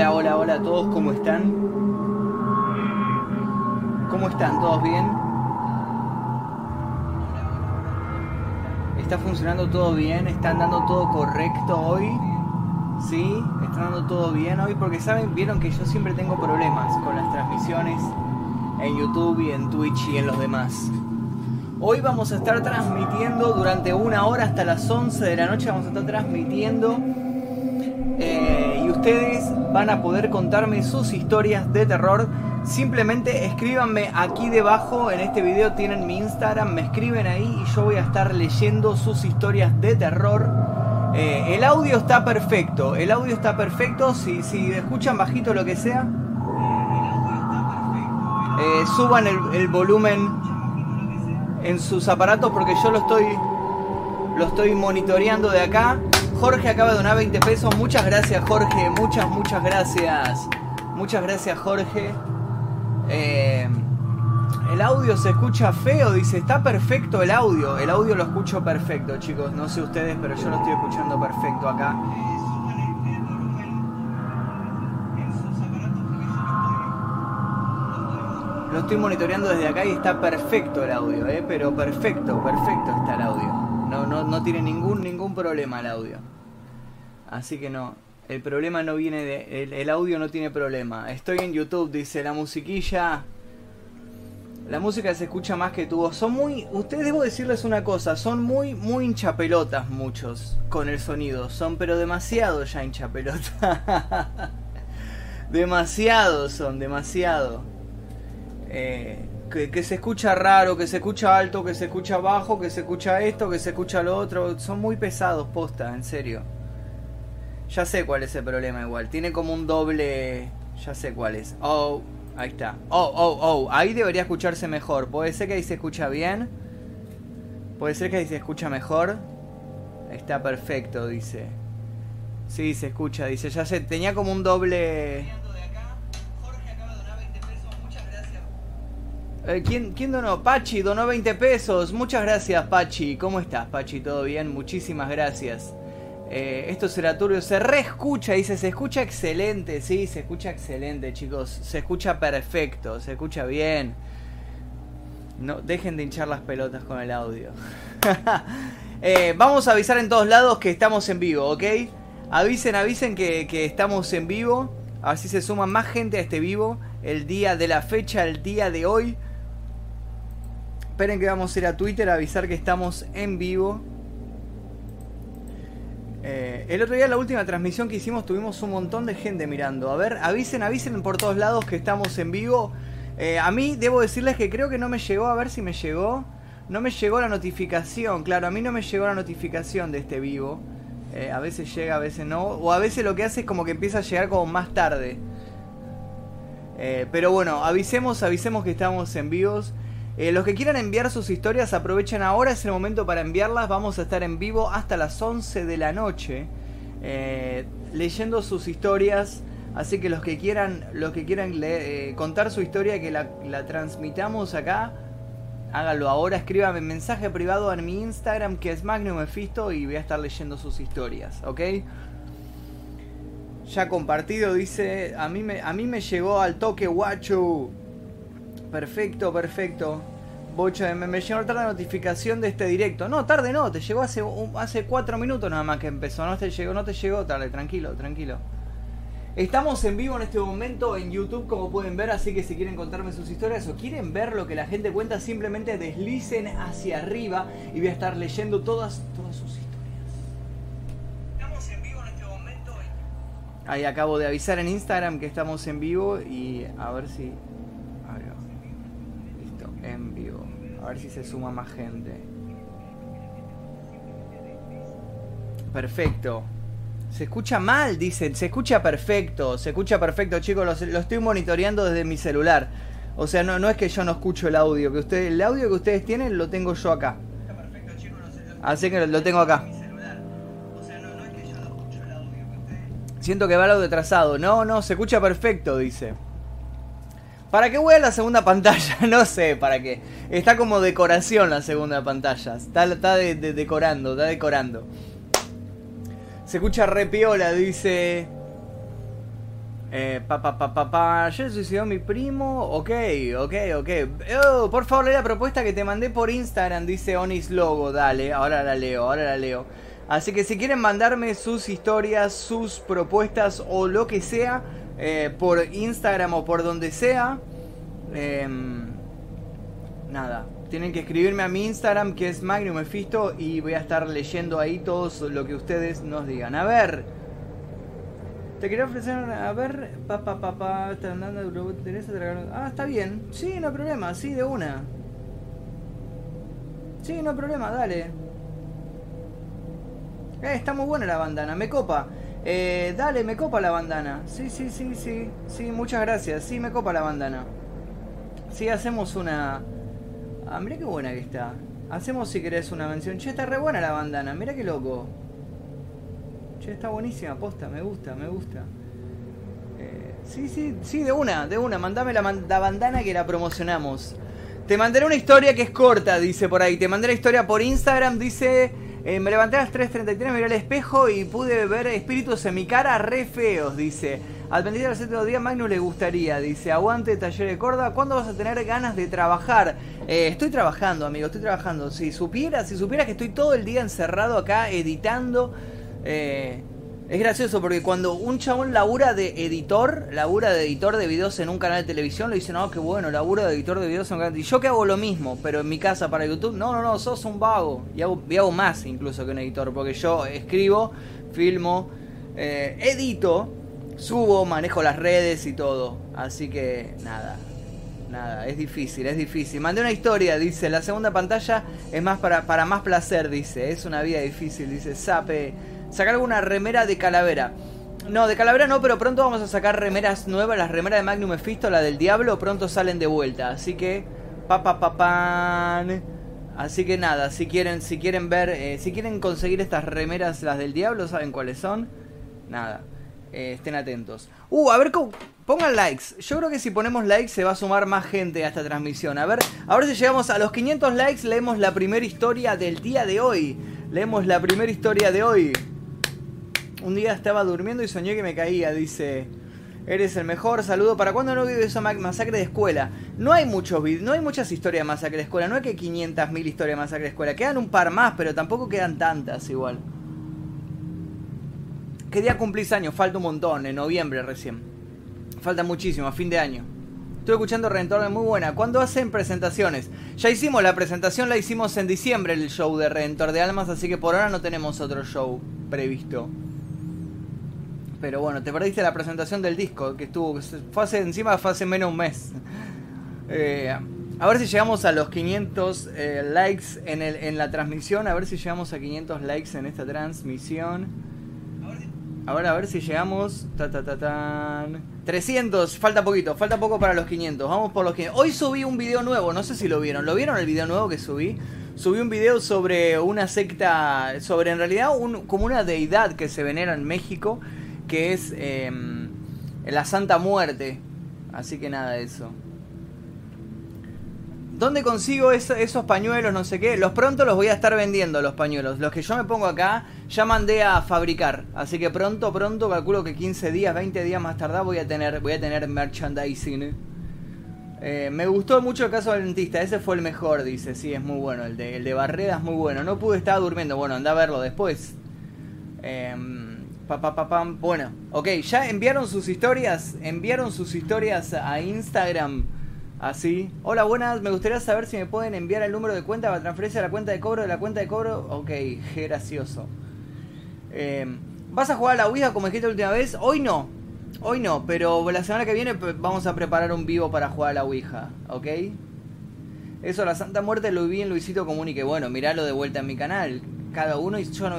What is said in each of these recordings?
Hola, hola, hola a todos, ¿cómo están? ¿Cómo están? ¿Todos bien? ¿Está funcionando todo bien? ¿Están dando todo correcto hoy? ¿Sí? ¿Están dando todo bien hoy? Porque saben, vieron que yo siempre tengo problemas con las transmisiones en YouTube y en Twitch y en los demás. Hoy vamos a estar transmitiendo durante una hora hasta las 11 de la noche. Vamos a estar transmitiendo. eh, y ustedes van a poder contarme sus historias de terror. Simplemente escríbanme aquí debajo. En este video tienen mi Instagram. Me escriben ahí y yo voy a estar leyendo sus historias de terror. Eh, el audio está perfecto. El audio está perfecto. Si, si escuchan bajito lo que sea. eh, suban el, el volumen en sus aparatos porque yo lo estoy lo estoy monitoreando de acá. Jorge acaba de donar 20 pesos. Muchas gracias, Jorge. Muchas, muchas gracias. Muchas gracias, Jorge. Eh, el audio se escucha feo, dice. Está perfecto el audio. El audio lo escucho perfecto, chicos. No sé ustedes, pero yo lo estoy escuchando perfecto acá. Lo estoy monitoreando desde acá y está perfecto el audio, ¿eh? pero perfecto, perfecto está el audio. No, no, no tiene ningún, ningún problema el audio. Así que no, el problema no viene de... El, audio no tiene problema. Estoy en YouTube, dice la musiquilla. La música se escucha más que tu voz. Son muy... Ustedes debo decirles una cosa, son muy, muy hinchapelotas muchos con el sonido. Son pero demasiado ya hinchapelotas. demasiado son, demasiado. Eh, que, se escucha raro, que se escucha alto, que se escucha bajo, que se escucha esto, que se escucha lo otro. Son muy pesados, posta, en serio. Ya sé cuál es el problema igual. Tiene como un doble... Ya sé cuál es. Oh, ahí está. Oh, oh, oh. Ahí debería escucharse mejor. Puede ser que ahí se escucha bien. Puede ser que ahí se escucha mejor. Está perfecto, dice. Sí, se escucha, dice. Ya sé, tenía como un doble... Eh, ¿quién, ¿Quién donó? Pachi donó 20 pesos. Muchas gracias, Pachi. ¿Cómo estás, Pachi? ¿Todo bien? Muchísimas gracias. Eh, esto será turbio. Se reescucha, dice. Se escucha excelente. Sí, se escucha excelente, chicos. Se escucha perfecto. Se escucha bien. No, dejen de hinchar las pelotas con el audio. Eh, vamos a avisar en todos lados que estamos en vivo, ¿ok? Avisen, avisen que estamos en vivo. Así se suma más gente a este vivo. El día de la fecha, el día de hoy. Esperen que vamos a ir a Twitter a avisar que estamos en vivo. Eh, el otro día, la última transmisión que hicimos, tuvimos un montón de gente mirando. A ver, avisen, avisen por todos lados que estamos en vivo. Eh, a mí debo decirles que creo que no me llegó, a ver si me llegó. No me llegó la notificación, claro, a mí no me llegó la notificación de este vivo. Eh, a veces llega, a veces no. O a veces lo que hace es como que empieza a llegar como más tarde. Pero bueno, avisemos, avisemos que estamos en vivos. Eh, los que quieran enviar sus historias, aprovechen ahora, es el momento para enviarlas. Vamos a estar en vivo hasta las 11 de la noche. eh, leyendo sus historias. Así que los que quieran, los que quieran eh, contar su historia que la, la transmitamos acá, háganlo ahora. Escríbame mensaje privado en mi Instagram que es Magnum Mephisto y voy a estar leyendo sus historias, ¿ok? Ya compartido, dice. A mí me, a mí me llegó al toque, guacho. Perfecto, perfecto. Bocho, me, me llegó tarde la notificación de este directo. No, tarde no, te llegó hace, un- hace cuatro minutos nada más que empezó. No te llegó, no te llegó tarde, tranquilo, tranquilo. Estamos en vivo en este momento en YouTube, como pueden ver, así que si quieren contarme sus historias o quieren ver lo que la gente cuenta, simplemente deslicen hacia arriba y voy a estar leyendo todas, todas sus historias. Estamos en vivo en este momento. Ahí acabo de avisar en Instagram que estamos en vivo y a ver si. Ahí va. Listo, en vivo. A ver si se suma más gente. Perfecto. Se escucha mal, dicen. Se escucha perfecto. Se escucha perfecto, chicos. Lo, lo estoy monitoreando desde mi celular. O sea, no, no es que yo no escucho el audio. Que ustedes, el audio que ustedes tienen lo tengo yo acá. Así que lo tengo acá. Siento que va el audio atrasado. No, no, se escucha perfecto, dice. ¿Para qué voy a la segunda pantalla? No sé, para qué. Está como decoración la segunda pantalla. Está, está de- de- decorando, está decorando. Se escucha re piola, dice. Eh, pa, pa, pa, pa, pa. Ayer suicidó mi primo. Ok, ok, ok. Oh, por favor, lee la propuesta que te mandé por Instagram. Dice Onis Logo. Dale, ahora la leo, ahora la leo. Así que si quieren mandarme sus historias, sus propuestas o lo que sea eh, por Instagram o por donde sea, em, nada, tienen que escribirme a mi Instagram que es Magnum Mephisto y voy a estar leyendo ahí todo lo que ustedes nos digan. A ver, te quería ofrecer, a ver, pa pa pa pa, Ah, está bien, sí, no hay problema, sí, de una. Sí, no hay problema, dale. Eh, está muy buena la bandana, me copa. Eh, dale, me copa la bandana. Sí, sí, sí, sí. Sí, muchas gracias. Sí, me copa la bandana. Sí, hacemos una... Ah, mira qué buena que está. Hacemos si querés una mención. Che, está re buena la bandana. Mira qué loco. Che, está buenísima, posta. Me gusta, me gusta. Eh, sí, sí, sí, de una, de una. Mandame la, la bandana que la promocionamos. Te mandaré una historia que es corta, dice por ahí. Te mandé la historia por Instagram, dice... Eh, me levanté a las 3.33, me miré al espejo y pude ver espíritus en mi cara re feos, dice. Al pendiente del séptimo día, Magnus le gustaría, dice. Aguante, taller de corda. ¿Cuándo vas a tener ganas de trabajar? Eh, estoy trabajando, amigo, estoy trabajando. Si supieras, si supieras que estoy todo el día encerrado acá editando. Eh, es gracioso porque cuando un chabón labura de editor, labura de editor de videos en un canal de televisión, le dicen, no, qué bueno, labura de editor de videos en un canal de Y yo que hago lo mismo, pero en mi casa para YouTube, no, no, no, sos un vago. Y hago, y hago más incluso que un editor, porque yo escribo, filmo, eh, edito, subo, manejo las redes y todo. Así que nada, nada, es difícil, es difícil. Mandé una historia, dice, la segunda pantalla es más para, para más placer, dice, es una vida difícil, dice, sape sacar alguna remera de calavera. No, de calavera no, pero pronto vamos a sacar remeras nuevas. Las remeras de Magnum Mephisto, la del Diablo, pronto salen de vuelta. Así que, pa pa pa pan. Así que nada, si quieren, si quieren ver, eh, si quieren conseguir estas remeras, las del Diablo, saben cuáles son. Nada, eh, estén atentos. Uh, a ver, pongan likes. Yo creo que si ponemos likes se va a sumar más gente a esta transmisión. A ver, ahora si llegamos a los 500 likes, leemos la primera historia del día de hoy. Leemos la primera historia de hoy. Un día estaba durmiendo y soñé que me caía, dice. Eres el mejor, saludo. ¿Para cuándo no vive esa masacre de escuela? No hay muchos no hay muchas historias de masacre de escuela. No hay que 500.000 historias de masacre de escuela. Quedan un par más, pero tampoco quedan tantas igual. ¿Qué día cumplís años? Falta un montón, en noviembre recién. Falta muchísimo, a fin de año. Estoy escuchando Redentor de muy buena. ¿Cuándo hacen presentaciones? Ya hicimos la presentación, la hicimos en diciembre el show de Redentor de Almas, así que por ahora no tenemos otro show previsto. Pero bueno, te perdiste la presentación del disco, que estuvo, hace, encima fue hace menos un mes. Eh, a ver si llegamos a los 500 eh, likes en, el, en la transmisión, a ver si llegamos a 500 likes en esta transmisión. A ver, a ver si llegamos. Ta, ta, ta, tan. 300, falta poquito, falta poco para los 500. Vamos por los 500. Hoy subí un video nuevo, no sé si lo vieron. ¿Lo vieron el video nuevo que subí? Subí un video sobre una secta, sobre en realidad un, como una deidad que se venera en México que es em, la Santa Muerte. Así que nada eso. ¿Dónde consigo esos pañuelos? No sé qué. Los pronto los voy a estar vendiendo, los pañuelos. Los que yo me pongo acá, ya mandé a fabricar. Así que pronto, pronto, calculo que 15 días, 20 días más tarde voy a tener, voy a tener merchandising. Eh, me gustó mucho el caso del dentista. Ese fue el mejor, dice. Sí, es muy bueno. El de, el de Barreda es muy bueno. No pude estar durmiendo. Bueno, anda a verlo después. Eh, bueno, ok, ya enviaron sus historias, enviaron sus historias a Instagram. Así. Hola, buenas, me gustaría saber si me pueden enviar el número de cuenta para transferirse a la cuenta de cobro de la cuenta de cobro. Ok, gracioso. Eh, ¿Vas a jugar a la Ouija como dijiste la última vez? Hoy no. Hoy no, pero la semana que viene vamos a preparar un vivo para jugar a la Ouija, ¿ok? Eso, la Santa Muerte lo vi en Luisito Comunique. Bueno, miralo de vuelta en mi canal. Cada uno y yo no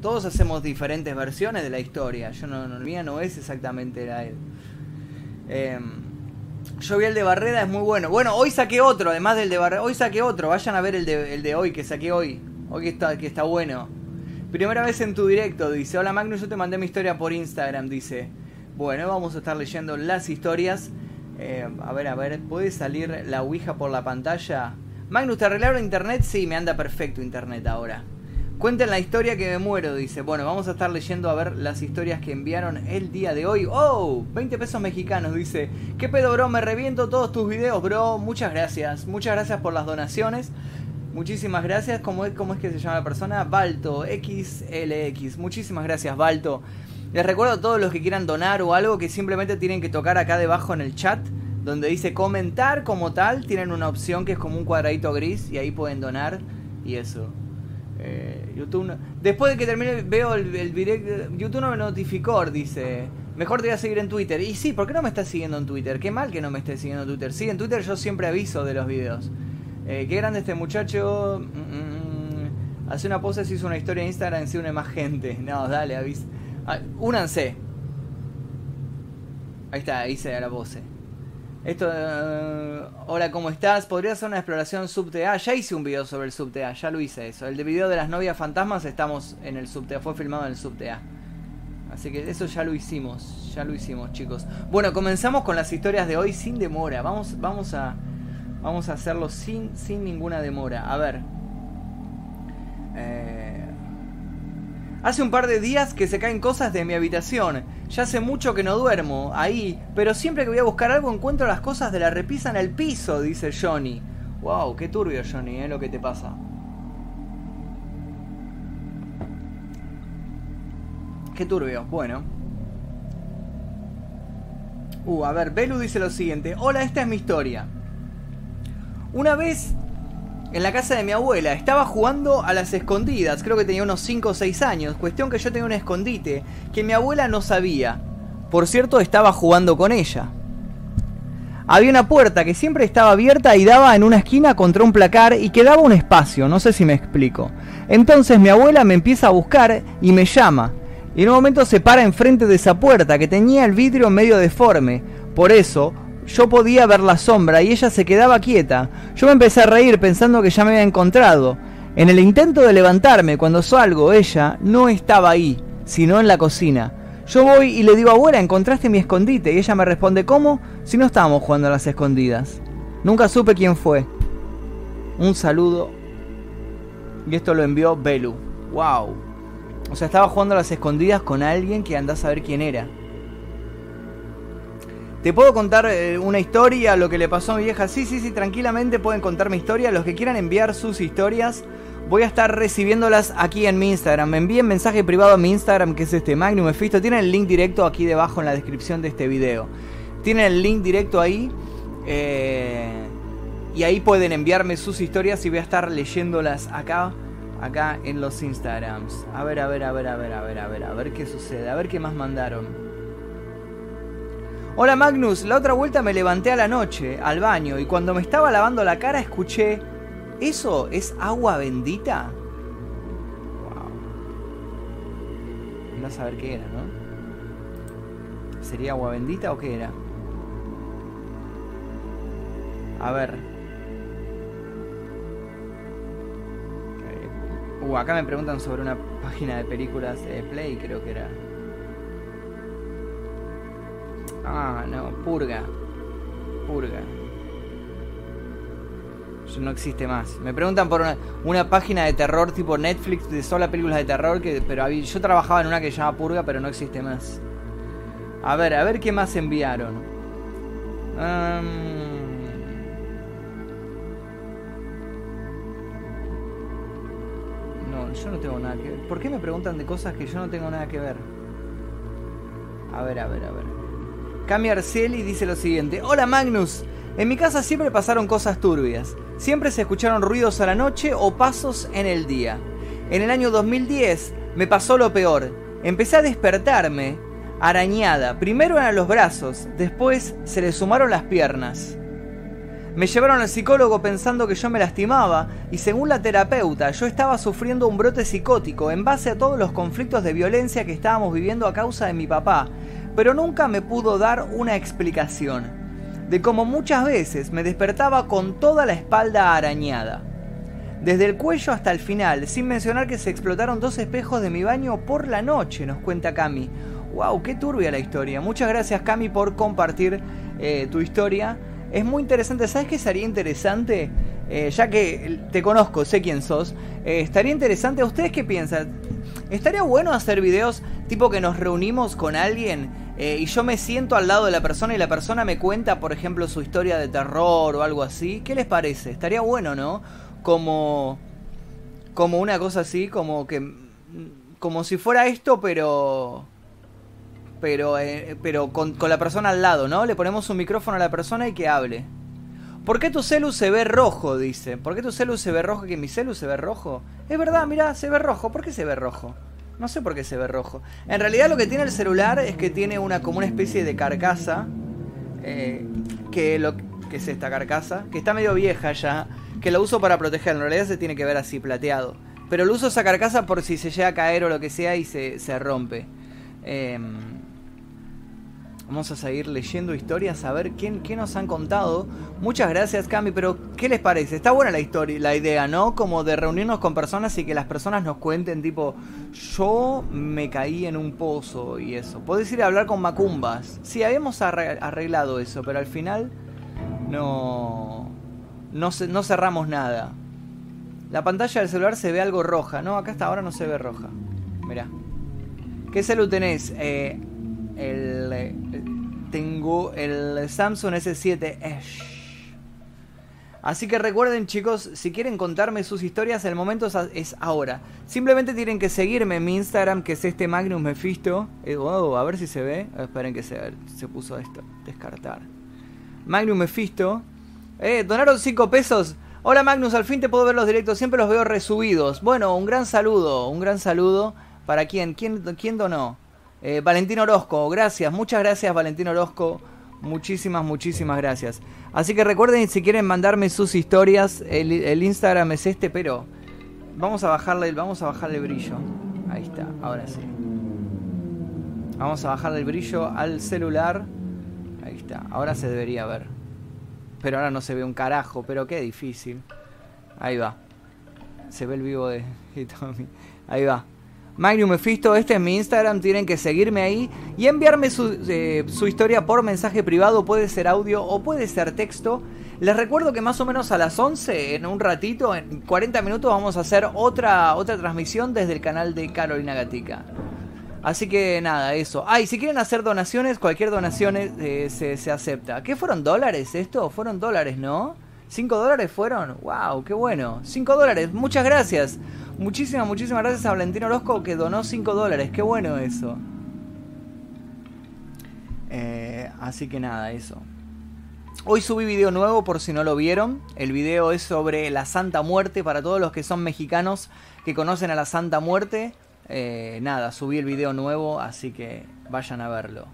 todos hacemos diferentes versiones de la historia. Yo no, no mía no es exactamente la em, yo vi el de Barreda, es muy bueno. Bueno, hoy saqué otro, además del de Barreda. Hoy saqué otro, vayan a ver el de, el de hoy, que saqué hoy. Hoy que está, que está bueno. Primera vez en tu directo, dice. Hola Magnus, yo te mandé mi historia por Instagram, dice. Bueno, vamos a estar leyendo las historias. Eh, a ver, a ver, ¿puede salir la Ouija por la pantalla? Magnus, ¿te arreglaron internet? Sí, me anda perfecto internet ahora. Cuenten la historia que me muero, dice. Bueno, vamos a estar leyendo a ver las historias que enviaron el día de hoy. ¡Oh! 20 pesos mexicanos, dice. ¿Qué pedo, bro? Me reviento todos tus videos, bro. Muchas gracias. Muchas gracias por las donaciones. Muchísimas gracias. ¿Cómo es, cómo es que se llama la persona? Balto, XLX. Muchísimas gracias, Balto. Les recuerdo a todos los que quieran donar o algo que simplemente tienen que tocar acá debajo en el chat. Donde dice comentar como tal. Tienen una opción que es como un cuadradito gris y ahí pueden donar. Y eso. YouTube Después de que termine veo el, el YouTube no me notificó, dice. Mejor te voy a seguir en Twitter. Y sí, ¿por qué no me estás siguiendo en Twitter? Qué mal que no me estés siguiendo en Twitter. Sí, en Twitter yo siempre aviso de los videos. Eh, qué grande este muchacho. Mm, mm, mm. hace una pose, se hizo una historia en Instagram, se une más gente. No, dale, avisa. Ah, únanse. Ahí está, da la pose. Esto, eh, hola, ¿cómo estás? ¿Podría hacer una exploración subtea? Ya hice un video sobre el subtea, ya lo hice eso. El de video de las novias fantasmas estamos en el subtea, fue filmado en el subtea. Así que eso ya lo hicimos, ya lo hicimos, chicos. Bueno, comenzamos con las historias de hoy sin demora. Vamos, vamos a, vamos a hacerlo sin, sin ninguna demora. A ver. Eh, Hace un par de días que se caen cosas de mi habitación. Ya hace mucho que no duermo ahí, pero siempre que voy a buscar algo encuentro las cosas de la repisa en el piso, dice Johnny. Wow, qué turbio Johnny, ¿eh? Lo que te pasa. Qué turbio, bueno. Uh, a ver, Belu dice lo siguiente. Hola, esta es mi historia. Una vez en la casa de mi abuela. Estaba jugando a las escondidas, creo que tenía unos 5 o 6 años. Cuestión que yo tenía un escondite que mi abuela no sabía. Por cierto, estaba jugando con ella. Había una puerta que siempre estaba abierta y daba en una esquina contra un placar y quedaba un espacio, no sé si me explico. Entonces mi abuela me empieza a buscar y me llama. Y en un momento se para enfrente de esa puerta que tenía el vidrio medio deforme. Por eso, yo podía ver la sombra y ella se quedaba quieta. Yo me empecé a reír pensando que ya me había encontrado. En el intento de levantarme, cuando salgo, ella no estaba ahí, sino en la cocina. Yo voy y le digo, abuela, encontraste mi escondite. Y ella me responde, ¿cómo? Si no estábamos jugando a las escondidas. Nunca supe quién fue. Un saludo. Y esto lo envió Belu. ¡Wow! O sea, estaba jugando a las escondidas con alguien que andás a saber quién era. ¿Te puedo contar eh, una historia, lo que le pasó a mi vieja? Sí, sí, sí, tranquilamente pueden contar mi historia. Los que quieran enviar sus historias, voy a estar recibiéndolas aquí en mi Instagram. Me envíen mensaje privado a mi Instagram, que es este Magnum Efisto. Tienen el link directo aquí debajo en la descripción de este video. Tienen el link directo ahí. Eh, y ahí pueden enviarme sus historias y voy a estar leyéndolas acá acá en los Instagrams. A ver, a ver, a ver, a ver, a ver, a ver, a ver qué sucede, a ver qué más mandaron. Hola Magnus, la otra vuelta me levanté a la noche, al baño, y cuando me estaba lavando la cara escuché, ¿eso es agua bendita? Wow. No saber qué era, ¿no? ¿Sería agua bendita o qué era? A ver. Uh, acá me preguntan sobre una página de películas de Play, creo que era. Ah, no, Purga. Purga. No existe más. Me preguntan por una, página de terror tipo Netflix de sola películas de terror, que, pero yo trabajaba en una que se llama Purga, pero no existe más. A ver, a ver qué más enviaron. No, yo no tengo nada que ver. ¿Por qué me preguntan de cosas que yo no tengo nada que ver? A ver, a ver, a ver. Cami Arcieli dice lo siguiente. Hola Magnus. En mi casa siempre pasaron cosas turbias. Siempre se escucharon ruidos a la noche o pasos en el día. En el año 2010 me pasó lo peor. Empecé a despertarme arañada. Primero eran los brazos, después se le sumaron las piernas. Me llevaron al psicólogo pensando que yo me lastimaba y según la terapeuta yo estaba sufriendo un brote psicótico en base a todos los conflictos de violencia que estábamos viviendo a causa de mi papá pero nunca me pudo dar una explicación de cómo muchas veces me despertaba con toda la espalda arañada. Desde el cuello hasta el final, sin mencionar que se explotaron dos espejos de mi baño por la noche, nos cuenta Cami. ¡Wow! ¡Qué turbia la historia! Muchas gracias Cami por compartir eh, tu historia. Es muy interesante. ¿Sabes qué sería interesante? eh, ya que te conozco, sé quién sos, eh, estaría interesante, ¿ustedes qué piensan? ¿Estaría bueno hacer videos tipo que nos reunimos con alguien eh, y yo me siento al lado de la persona y la persona me cuenta, por ejemplo, su historia de terror o algo así? ¿Qué les parece? Estaría bueno, ¿no? Como, como una cosa así, como que, como si fuera esto, pero pero, pero con, la persona al lado, ¿no? Le ponemos un micrófono a la persona y que hable. ¿Por qué tu celu se ve rojo? Dice. ¿Por qué tu celu se ve rojo? ¿Que mi celu se ve rojo? Es verdad, mira, se ve rojo. ¿Por qué se ve rojo? No sé por qué se ve rojo. En realidad lo que tiene el celular es que tiene una como una especie de carcasa. Eh, que lo que es esta carcasa. Que está medio vieja ya. Que lo uso para proteger. En realidad se tiene que ver así, plateado. Pero lo uso esa carcasa por si se llega a caer o lo que sea y se, se rompe. Eh, Vamos a seguir leyendo historias, a ver quién, qué nos han contado. Muchas gracias, Cami, pero ¿qué les parece? Está buena la historia, la idea, ¿no? Como de reunirnos con personas y que las personas nos cuenten, tipo, yo me caí en un pozo y eso. Podés ir a hablar con Macumbas. Sí, habíamos arreglado eso, pero al final no, no, no cerramos nada. La pantalla del celular se ve algo roja, ¿no? Acá hasta ahora no se ve roja. Mirá. ¿Qué celu tenés? Eh, el, eh, tengo el Samsung S7 Edge. Así que recuerden chicos, si quieren contarme sus historias, el momento es ahora. Simplemente tienen que seguirme en mi Instagram, que es este Magnus Mephisto. Eh, a ver si se ve. Esperen que se, se puso esto. Descartar. Magnus Mephisto. Eh, donaron 5 pesos. Hola Magnus, al fin te puedo ver los directos. Siempre los veo resubidos. Bueno, un gran saludo. Un gran saludo. ¿Para quién? ¿Quién, quién donó? Eh, Valentín Orozco, gracias, muchas gracias Valentín Orozco, muchísimas, muchísimas gracias. Así que recuerden si quieren mandarme sus historias, el, Instagram es este, pero vamos a bajarle, vamos a bajarle el brillo. Ahí está, ahora sí. Vamos a bajarle el brillo al celular. Ahí está, ahora se debería ver. Pero ahora no se ve un carajo, pero qué difícil. Ahí va. Se ve el vivo de Ahí va. Magnum Mephisto, este es mi Instagram, tienen que seguirme ahí y enviarme eh, su, historia por mensaje privado, puede ser audio o puede ser texto. Les recuerdo que más o menos a las 11, en un ratito, en 40 minutos, vamos a hacer otra, otra transmisión desde el canal de Carolina Gatica. Así que nada, eso. Ah, y si quieren hacer donaciones, cualquier donación eh, se, se acepta. ¿Qué fueron dólares esto? Fueron dólares, ¿no? ¿5 dólares fueron? ¡Wow! ¡Qué bueno! 5 dólares, muchas gracias. Muchísimas, muchísimas gracias a Valentino Orozco que donó 5 dólares. Qué bueno eso. Eh, así que nada, eso. Hoy subí video nuevo por si no lo vieron. El video es sobre la Santa Muerte para todos los que son mexicanos que conocen a la Santa Muerte. Eh, nada, subí el video nuevo, así que vayan a verlo.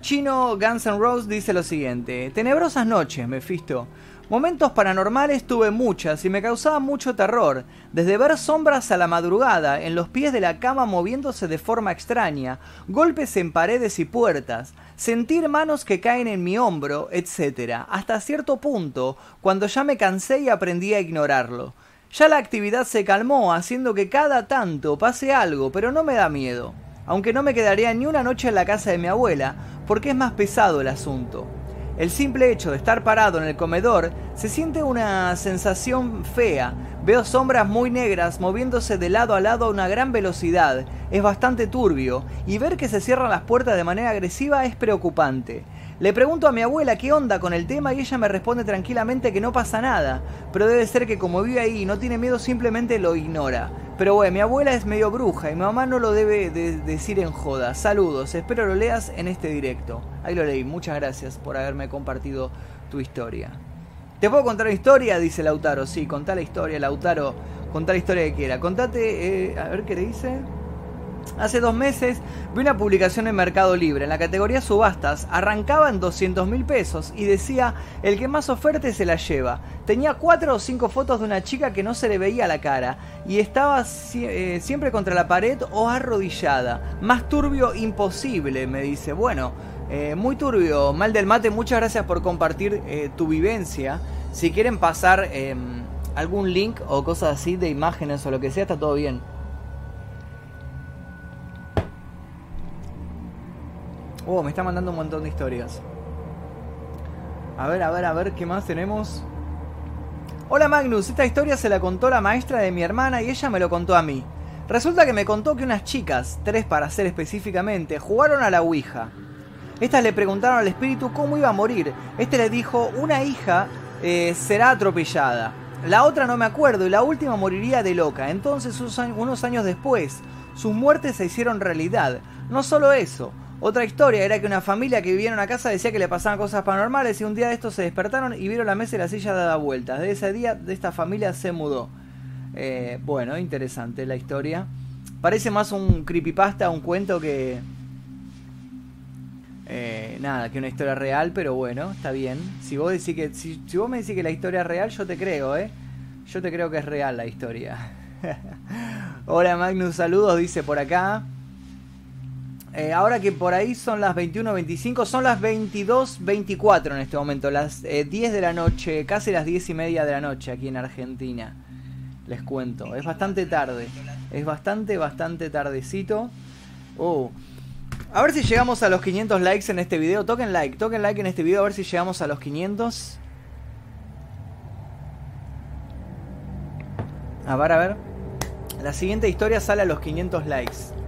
Chino Guns N' Roses dice lo siguiente: Tenebrosas noches, Mephisto. Momentos paranormales tuve muchas y me causaban mucho terror, desde ver sombras a la madrugada en los pies de la cama moviéndose de forma extraña, golpes en paredes y puertas, sentir manos que caen en mi hombro, etc., hasta cierto punto, cuando ya me cansé y aprendí a ignorarlo. Ya la actividad se calmó, haciendo que cada tanto pase algo, pero no me da miedo, aunque no me quedaría ni una noche en la casa de mi abuela, porque es más pesado el asunto. El simple hecho de estar parado en el comedor se siente una sensación fea. Veo sombras muy negras moviéndose de lado a lado a una gran velocidad. Es bastante turbio y ver que se cierran las puertas de manera agresiva es preocupante. Le pregunto a mi abuela qué onda con el tema y ella me responde tranquilamente que no pasa nada, pero debe ser que como vive ahí y no tiene miedo simplemente lo ignora. Pero bueno, mi abuela es medio bruja y mi mamá no lo debe decir en joda. Saludos, espero lo leas en este directo. Ahí lo leí, muchas gracias por haberme compartido tu historia. ¿Te puedo contar una historia? Dice Lautaro. Sí, contá la historia, Lautaro. Contá la historia que quiera. Contate, eh, a ver qué le dice. Hace dos meses vi una publicación en Mercado Libre en la categoría subastas, arrancaba en 200 mil pesos y decía el que más oferte se la lleva. Tenía cuatro o cinco fotos de una chica que no se le veía la cara y estaba eh, siempre contra la pared o arrodillada. Más turbio imposible, me dice. Bueno, eh, muy turbio. Mal del mate, muchas gracias por compartir eh, tu vivencia. Si quieren pasar em, algún link o cosas así de imágenes o lo que sea, está todo bien. Oh, me está mandando un montón de historias. A ver, a ver, a ver, ¿qué más tenemos? Hola Magnus, esta historia se la contó la maestra de mi hermana y ella me lo contó a mí. Resulta que me contó que unas chicas, tres para ser específicamente, jugaron a la Ouija. Estas le preguntaron al espíritu cómo iba a morir. Este le dijo, una hija eh, será atropellada. La otra no me acuerdo y la última moriría de loca. Entonces unos años después, sus muertes se hicieron realidad. No solo eso, otra historia era que una familia que vivía en una casa decía que le pasaban cosas paranormales y un día de estos se despertaron y vieron la mesa y la silla dada vueltas. De ese día de esta familia se mudó. Eh, bueno, interesante la historia. Parece más un creepypasta, un cuento que... Eh, nada, que una historia real, pero bueno, está bien. Si vos, decís que, si, si vos me decís que la historia es real, yo te creo, ¿eh? Yo te creo que es real la historia. Hola Magnus, saludos, dice por acá. Eh, ahora que por ahí son las 21.25, son las 22.24 en este momento, las 10 eh, de la noche, casi las 10 y media de la noche aquí en Argentina. Les cuento, es bastante tarde, es bastante, bastante tardecito. Oh. A ver si llegamos a los 500 likes en este video. Toquen like, toquen like en este video a ver si llegamos a los 500. A ver, a ver. La siguiente historia sale a los 500 likes.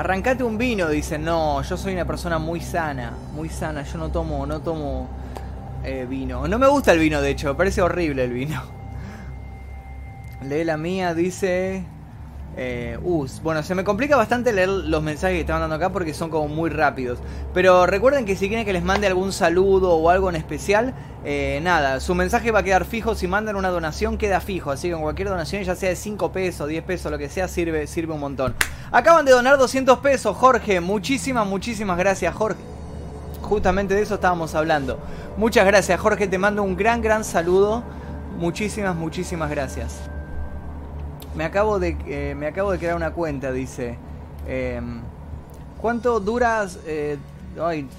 Arrancate un vino, dice. No, yo soy una persona muy sana, muy sana. Yo no tomo, no tomo eh, vino. No me gusta el vino, de hecho. Me parece horrible el vino. Lee la mía, dice. Eh, bueno, se me complica bastante leer los mensajes que están dando acá porque son como muy rápidos. Pero recuerden que si quieren que les mande algún saludo o algo en especial, eh, nada, su mensaje va a quedar fijo. Si mandan una donación, queda fijo. Así que con cualquier donación, ya sea de 5 pesos, 10 pesos, lo que sea, sirve, sirve un montón. Acaban de donar 200 pesos, Jorge. Muchísimas, muchísimas gracias, Jorge. Justamente de eso estábamos hablando. Muchas gracias, Jorge. Te mando un gran, gran saludo. Muchísimas, muchísimas gracias. Me acabo de, eh, me acabo de crear una cuenta, dice. Em, ¿Cuánto duras? Eh,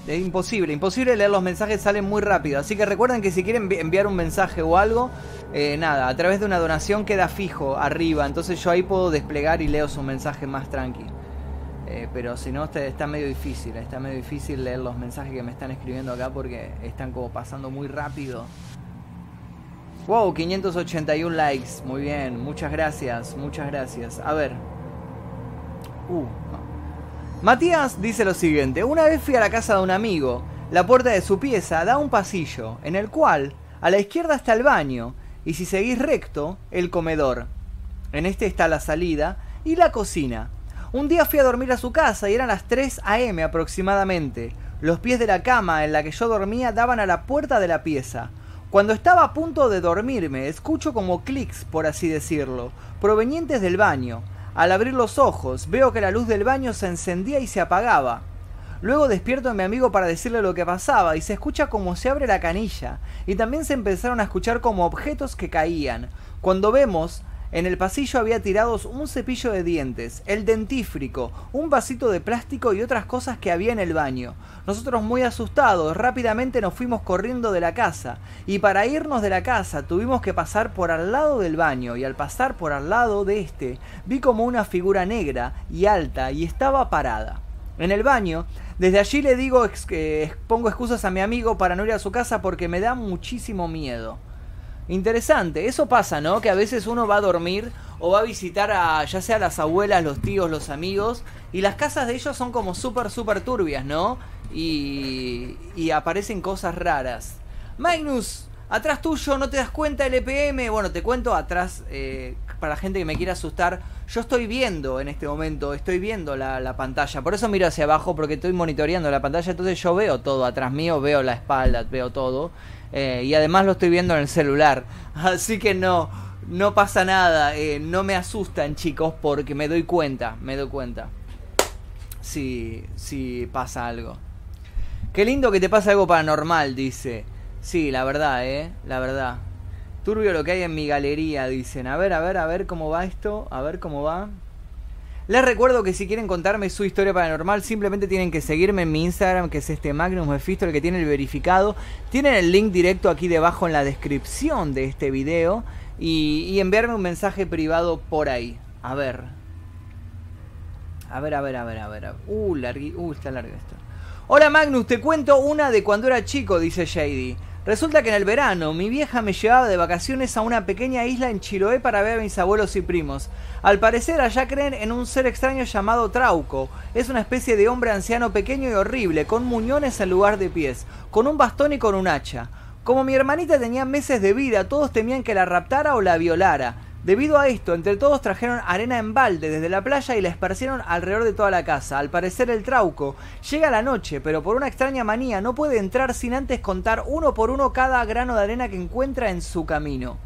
es imposible, imposible leer los mensajes, salen muy rápido. Así que recuerden que si quieren enviar un mensaje o algo, eh, nada, a través de una donación queda fijo arriba. Entonces yo ahí puedo desplegar y leo su mensaje más tranqui. pero si no, está, está, medio difícil. Está medio difícil leer los mensajes que me están escribiendo acá porque están como pasando muy rápido. Wow, 581 likes. Muy bien, muchas gracias, muchas gracias. A ver. Uh, Matías dice lo siguiente. Una vez fui a la casa de un amigo. La puerta de su pieza da un pasillo, en el cual a la izquierda está el baño, y si seguís recto, el comedor. En este está la salida y la cocina. Un día fui a dormir a su casa y eran las 3 a.m. aproximadamente. Los pies de la cama en la que yo dormía daban a la puerta de la pieza. Cuando estaba a punto de dormirme, escucho como clics, por así decirlo, provenientes del baño. Al abrir los ojos, veo que la luz del baño se encendía y se apagaba. Luego despierto a mi amigo para decirle lo que pasaba y se escucha como se abre la canilla y también se empezaron a escuchar como objetos que caían. Cuando vemos en el pasillo había tirados un cepillo de dientes, el dentífrico, un vasito de plástico y otras cosas que había en el baño. Nosotros muy asustados, rápidamente nos fuimos corriendo de la casa, y para irnos de la casa tuvimos que pasar por al lado del baño, y al pasar por al lado de este, vi como una figura negra y alta y estaba parada. En el baño, desde allí le digo, que pongo excusas a mi amigo para no ir a su casa porque me da muchísimo miedo. Interesante, eso pasa, ¿no? Que a veces uno va a dormir o va a visitar a ya sea las abuelas, los tíos, los amigos y las casas de ellos son como súper, súper turbias, ¿no? Y, y aparecen cosas raras. Magnus, atrás tuyo, ¿no te das cuenta el EPM? Bueno, te cuento atrás, eh, para gente que me quiera asustar, yo estoy viendo en este momento, estoy viendo la, la, pantalla, por eso miro hacia abajo, porque estoy monitoreando la pantalla, entonces yo veo todo atrás mío, veo la espalda, veo todo. Eh, y además lo estoy viendo en el celular. Así que no, no pasa nada. Eh, no me asustan, chicos, porque me doy cuenta. Me doy cuenta. Si, si pasa algo. Qué lindo que te pase algo paranormal, dice. Sí, la verdad, eh. La verdad. Turbio lo que hay en mi galería, dicen. A ver, a ver, a ver cómo va esto. A ver cómo va. Les recuerdo que si quieren contarme su historia paranormal, simplemente tienen que seguirme en mi Instagram, que es este Magnus Mephisto, el que tiene el verificado. Tienen el link directo aquí debajo en la descripción de este video. Y, enviarme un mensaje privado por ahí. A ver. A ver, a ver, a ver, a ver. Uh, largui, uh está largo esto. Hola Magnus, te cuento una de cuando era chico, dice Shady. Resulta que en el verano mi vieja me llevaba de vacaciones a una pequeña isla en Chiloé para ver a mis abuelos y primos. Al parecer allá creen en un ser extraño llamado Trauco. Es una especie de hombre anciano pequeño y horrible, con muñones en lugar de pies, con un bastón y con un hacha. Como mi hermanita tenía meses de vida, todos temían que la raptara o la violara. Debido a esto, entre todos trajeron arena en balde desde la playa y la esparcieron alrededor de toda la casa. Al parecer el trauco llega la noche, pero por una extraña manía no puede entrar sin antes contar uno por uno cada grano de arena que encuentra en su camino.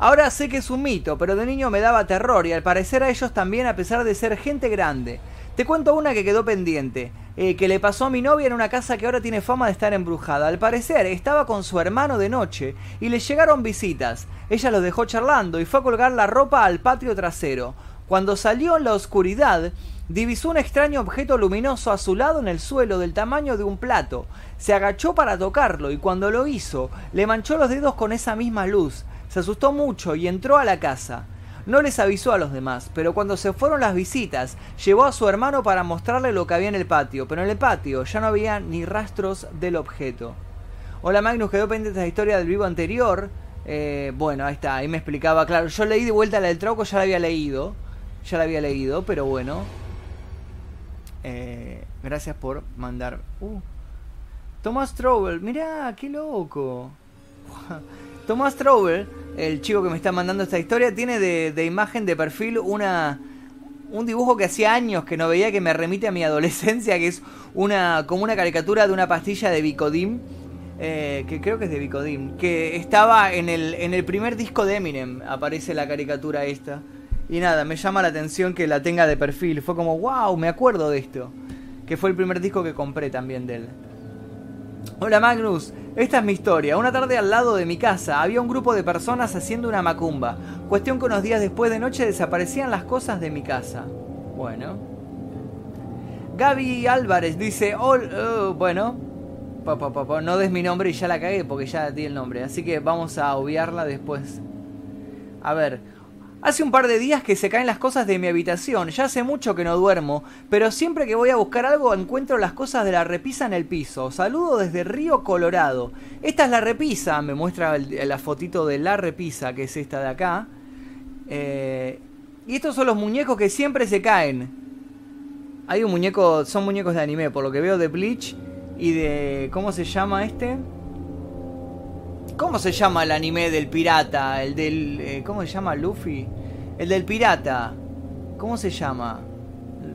Ahora sé que es un mito, pero de niño me daba terror y al parecer a ellos también a pesar de ser gente grande. Te cuento una que quedó pendiente, eh, que le pasó a mi novia en una casa que ahora tiene fama de estar embrujada. Al parecer estaba con su hermano de noche y le llegaron visitas. Ella los dejó charlando y fue a colgar la ropa al patio trasero. Cuando salió en la oscuridad, divisó un extraño objeto luminoso a su lado en el suelo del tamaño de un plato. Se agachó para tocarlo y cuando lo hizo, le manchó los dedos con esa misma luz. Se asustó mucho y entró a la casa. No les avisó a los demás, pero cuando se fueron las visitas, llevó a su hermano para mostrarle lo que había en el patio, pero en el patio ya no había ni rastros del objeto. Hola Magnus, quedó pendiente de la historia del vivo anterior. Eh, bueno, ahí está, ahí me explicaba, claro, yo leí de vuelta la del trauco, ya la había leído, ya la había leído, pero bueno. Eh, gracias por mandar. Uh. Thomas Trouble, mirá, qué loco. Thomas Trouble el chico que me está mandando esta historia, tiene de, imagen de perfil una un dibujo que hacía años que no veía que me remite a mi adolescencia, que es una como una caricatura de una pastilla de Bicodim, eh, que creo que es de Bicodim, que estaba en el, en el primer disco de Eminem, aparece la caricatura esta. Y nada, me llama la atención que la tenga de perfil. Fue como, wow, me acuerdo de esto. Que fue el primer disco que compré también de él. Hola Magnus, esta es mi historia. Una tarde al lado de mi casa había un grupo de personas haciendo una macumba. Cuestión que unos días después de noche desaparecían las cosas de mi casa. Bueno. Gaby Álvarez dice, oh, bueno, no des mi nombre y ya la cagué porque ya di el nombre. Así que vamos a obviarla después. A ver, Hace un par de días que se caen las cosas de mi habitación, ya hace mucho que no duermo, pero siempre que voy a buscar algo encuentro las cosas de la repisa en el piso. Saludo desde Río Colorado. Esta es la repisa, me muestra la fotito de la repisa, que es esta de acá. Eh, y estos son los muñecos que siempre se caen. Hay un muñeco, son muñecos de anime, por lo que veo de Bleach y de... ¿Cómo se llama este? ¿Cómo se llama el anime del pirata? El del. Eh, ¿Cómo se llama Luffy? El del pirata. ¿Cómo se llama?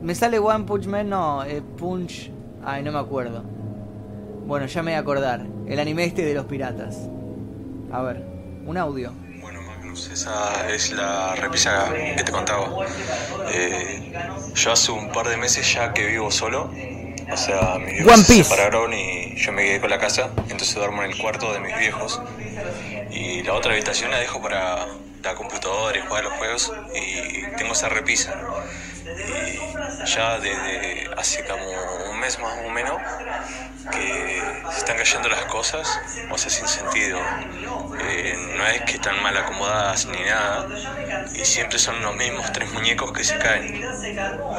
Me sale One Punch Man, no, eh, Punch. Ay, no me acuerdo. Bueno, ya me voy a acordar. El anime este de los piratas. A ver, un audio. Bueno, Magnus, esa es la repisa que te contaba. Eh, yo hace un par de meses ya que vivo solo o sea, mis viejos se separaron y yo me quedé con la casa, entonces duermo en el cuarto de mis viejos. Y la otra habitación la dejo para la computadora y jugar los juegos y tengo esa repisa. Y ya desde hace como más o menos que se están cayendo las cosas, o sea, sin sentido. Eh, no es que están mal acomodadas ni nada, y siempre son los mismos tres muñecos que se caen.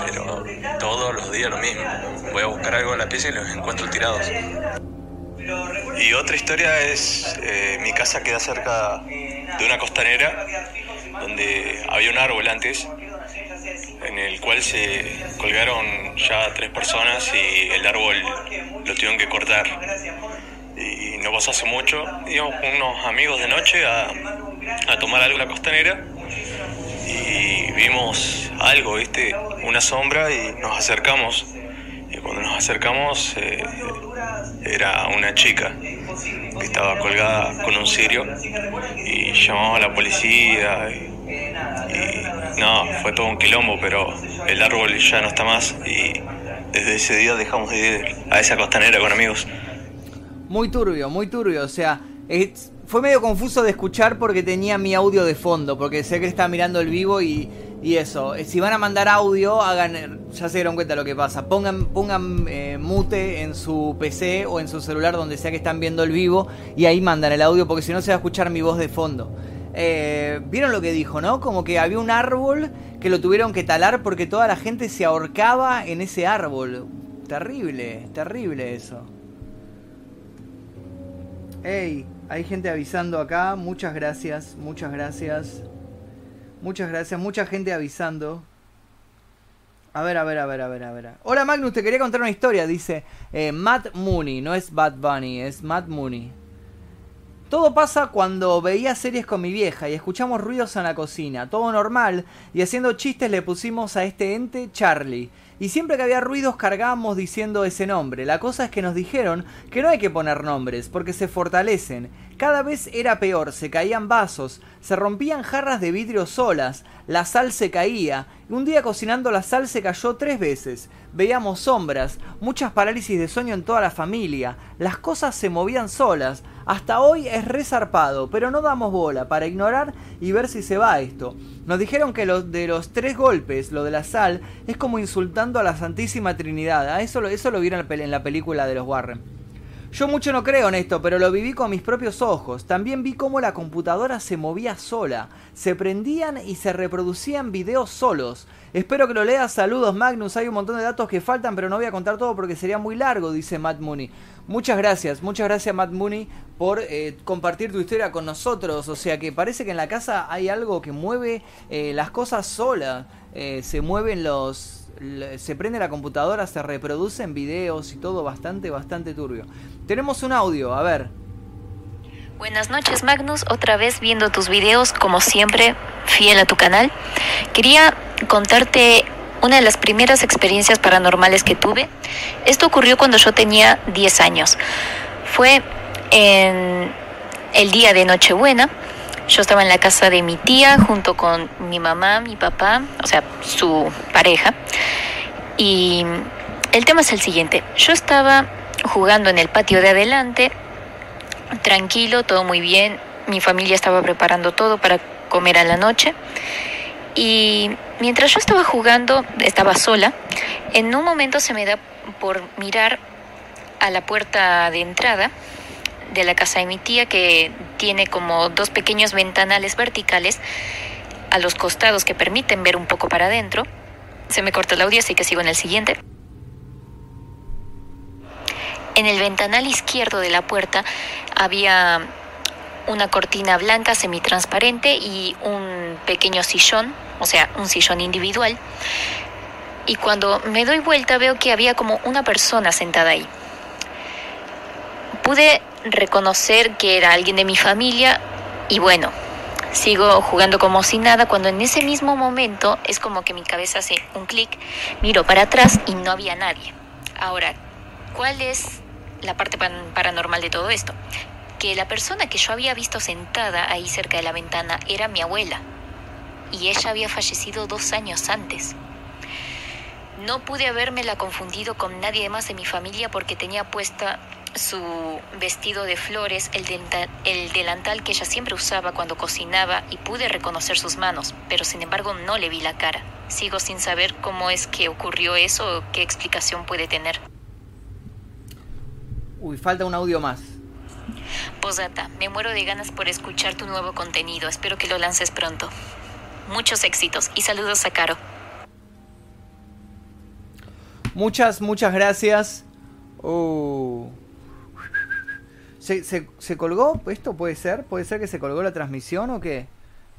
Pero todos los días lo mismo. Voy a buscar algo en la pieza y los encuentro tirados. Y otra historia es, eh, mi casa queda cerca de una costanera donde había un árbol antes en el cual se colgaron ya tres personas y el árbol lo tuvieron que cortar. Y no pasó hace mucho, íbamos con unos amigos de noche a, a tomar algo en la costanera y vimos algo, ¿viste? Una sombra y nos acercamos. Y cuando nos acercamos eh, era una chica que estaba colgada con un cirio y llamamos a la policía. Y, no, fue todo un quilombo, pero el árbol ya no está más y desde ese día dejamos de ir a esa costanera con amigos. Muy turbio, muy turbio, o sea, fue medio confuso de escuchar porque tenía mi audio de fondo, porque sé que está mirando el vivo y, y eso. Si van a mandar audio, hagan, ya se dieron cuenta lo que pasa. Pongan, pongan eh, mute en su PC o en su celular donde sea que están viendo el vivo y ahí mandan el audio porque si no se va a escuchar mi voz de fondo. Eh, Vieron lo que dijo, ¿no? Como que había un árbol que lo tuvieron que talar porque toda la gente se ahorcaba en ese árbol. Terrible, terrible eso. Ey, Hay gente avisando acá. Muchas gracias, muchas gracias. Muchas gracias, mucha gente avisando. A ver, a ver, a ver, a ver, a ver. Hola Magnus, te quería contar una historia. Dice eh, Matt Mooney, no es Bad Bunny, es Matt Mooney. Todo pasa cuando veía series con mi vieja y escuchamos ruidos en la cocina, todo normal, y haciendo chistes le pusimos a este ente Charlie. Y siempre que había ruidos cargábamos diciendo ese nombre. La cosa es que nos dijeron que no hay que poner nombres, porque se fortalecen. Cada vez era peor, se caían vasos, se rompían jarras de vidrio solas, la sal se caía, un día cocinando la sal se cayó tres veces. Veíamos sombras, muchas parálisis de sueño en toda la familia, las cosas se movían solas. Hasta hoy es resarpado, pero no damos bola para ignorar y ver si se va esto. Nos dijeron que lo de los tres golpes, lo de la sal, es como insultando a la Santísima Trinidad. Ah, eso, eso lo vieron en la película de los Warren. Yo mucho no creo en esto, pero lo viví con mis propios ojos. También vi cómo la computadora se movía sola. Se prendían y se reproducían videos solos. Espero que lo leas. Saludos, Magnus. Hay un montón de datos que faltan, pero no voy a contar todo porque sería muy largo, dice Matt Mooney. Muchas gracias, muchas gracias Matt Mooney por eh, compartir tu historia con nosotros. O sea que parece que en la casa hay algo que mueve eh, las cosas solas. Eh, se mueven los, se prende la computadora, se reproducen videos y todo bastante, bastante turbio. Tenemos un audio, a ver. Buenas noches Magnus, otra vez viendo tus videos, como siempre, fiel a tu canal. Quería contarte una de las primeras experiencias paranormales que tuve. Esto ocurrió cuando yo tenía 10 años. Fue en el día de Nochebuena. Yo estaba en la casa de mi tía junto con mi mamá, mi papá, o sea, su pareja. Y el tema es el siguiente. Yo estaba jugando en el patio de adelante, tranquilo, todo muy bien. Mi familia estaba preparando todo para comer a la noche. Y mientras yo estaba jugando, estaba sola, en un momento se me da por mirar a la puerta de entrada de la casa de mi tía que tiene como dos pequeños ventanales verticales a los costados que permiten ver un poco para adentro. Se me corta el audio, así que sigo en el siguiente. En el ventanal izquierdo de la puerta había una cortina blanca semitransparente y un pequeño sillón, o sea, un sillón individual. Y cuando me doy vuelta veo que había como una persona sentada ahí. Pude reconocer que era alguien de mi familia y bueno, sigo jugando como si nada cuando en ese mismo momento es como que mi cabeza hace un clic, miro para atrás y no había nadie. Ahora, ¿cuál es la parte paranormal de todo esto? Que la persona que yo había visto sentada ahí cerca de la ventana era mi abuela y ella había fallecido dos años antes. No pude habérmela confundido con nadie más de mi familia porque tenía puesta su vestido de flores, el, el delantal que ella siempre usaba cuando cocinaba y pude reconocer sus manos, pero sin embargo no le vi la cara. Sigo sin saber cómo es que ocurrió eso o qué explicación puede tener. Uy, falta un audio más. Posata, me muero de ganas por escuchar tu nuevo contenido. Espero que lo lances pronto. Muchos éxitos y saludos a Caro. Muchas, muchas gracias. Uh. ¿Se, se, colgó? ¿Esto puede ser? ¿Puede ser que se colgó la transmisión o qué?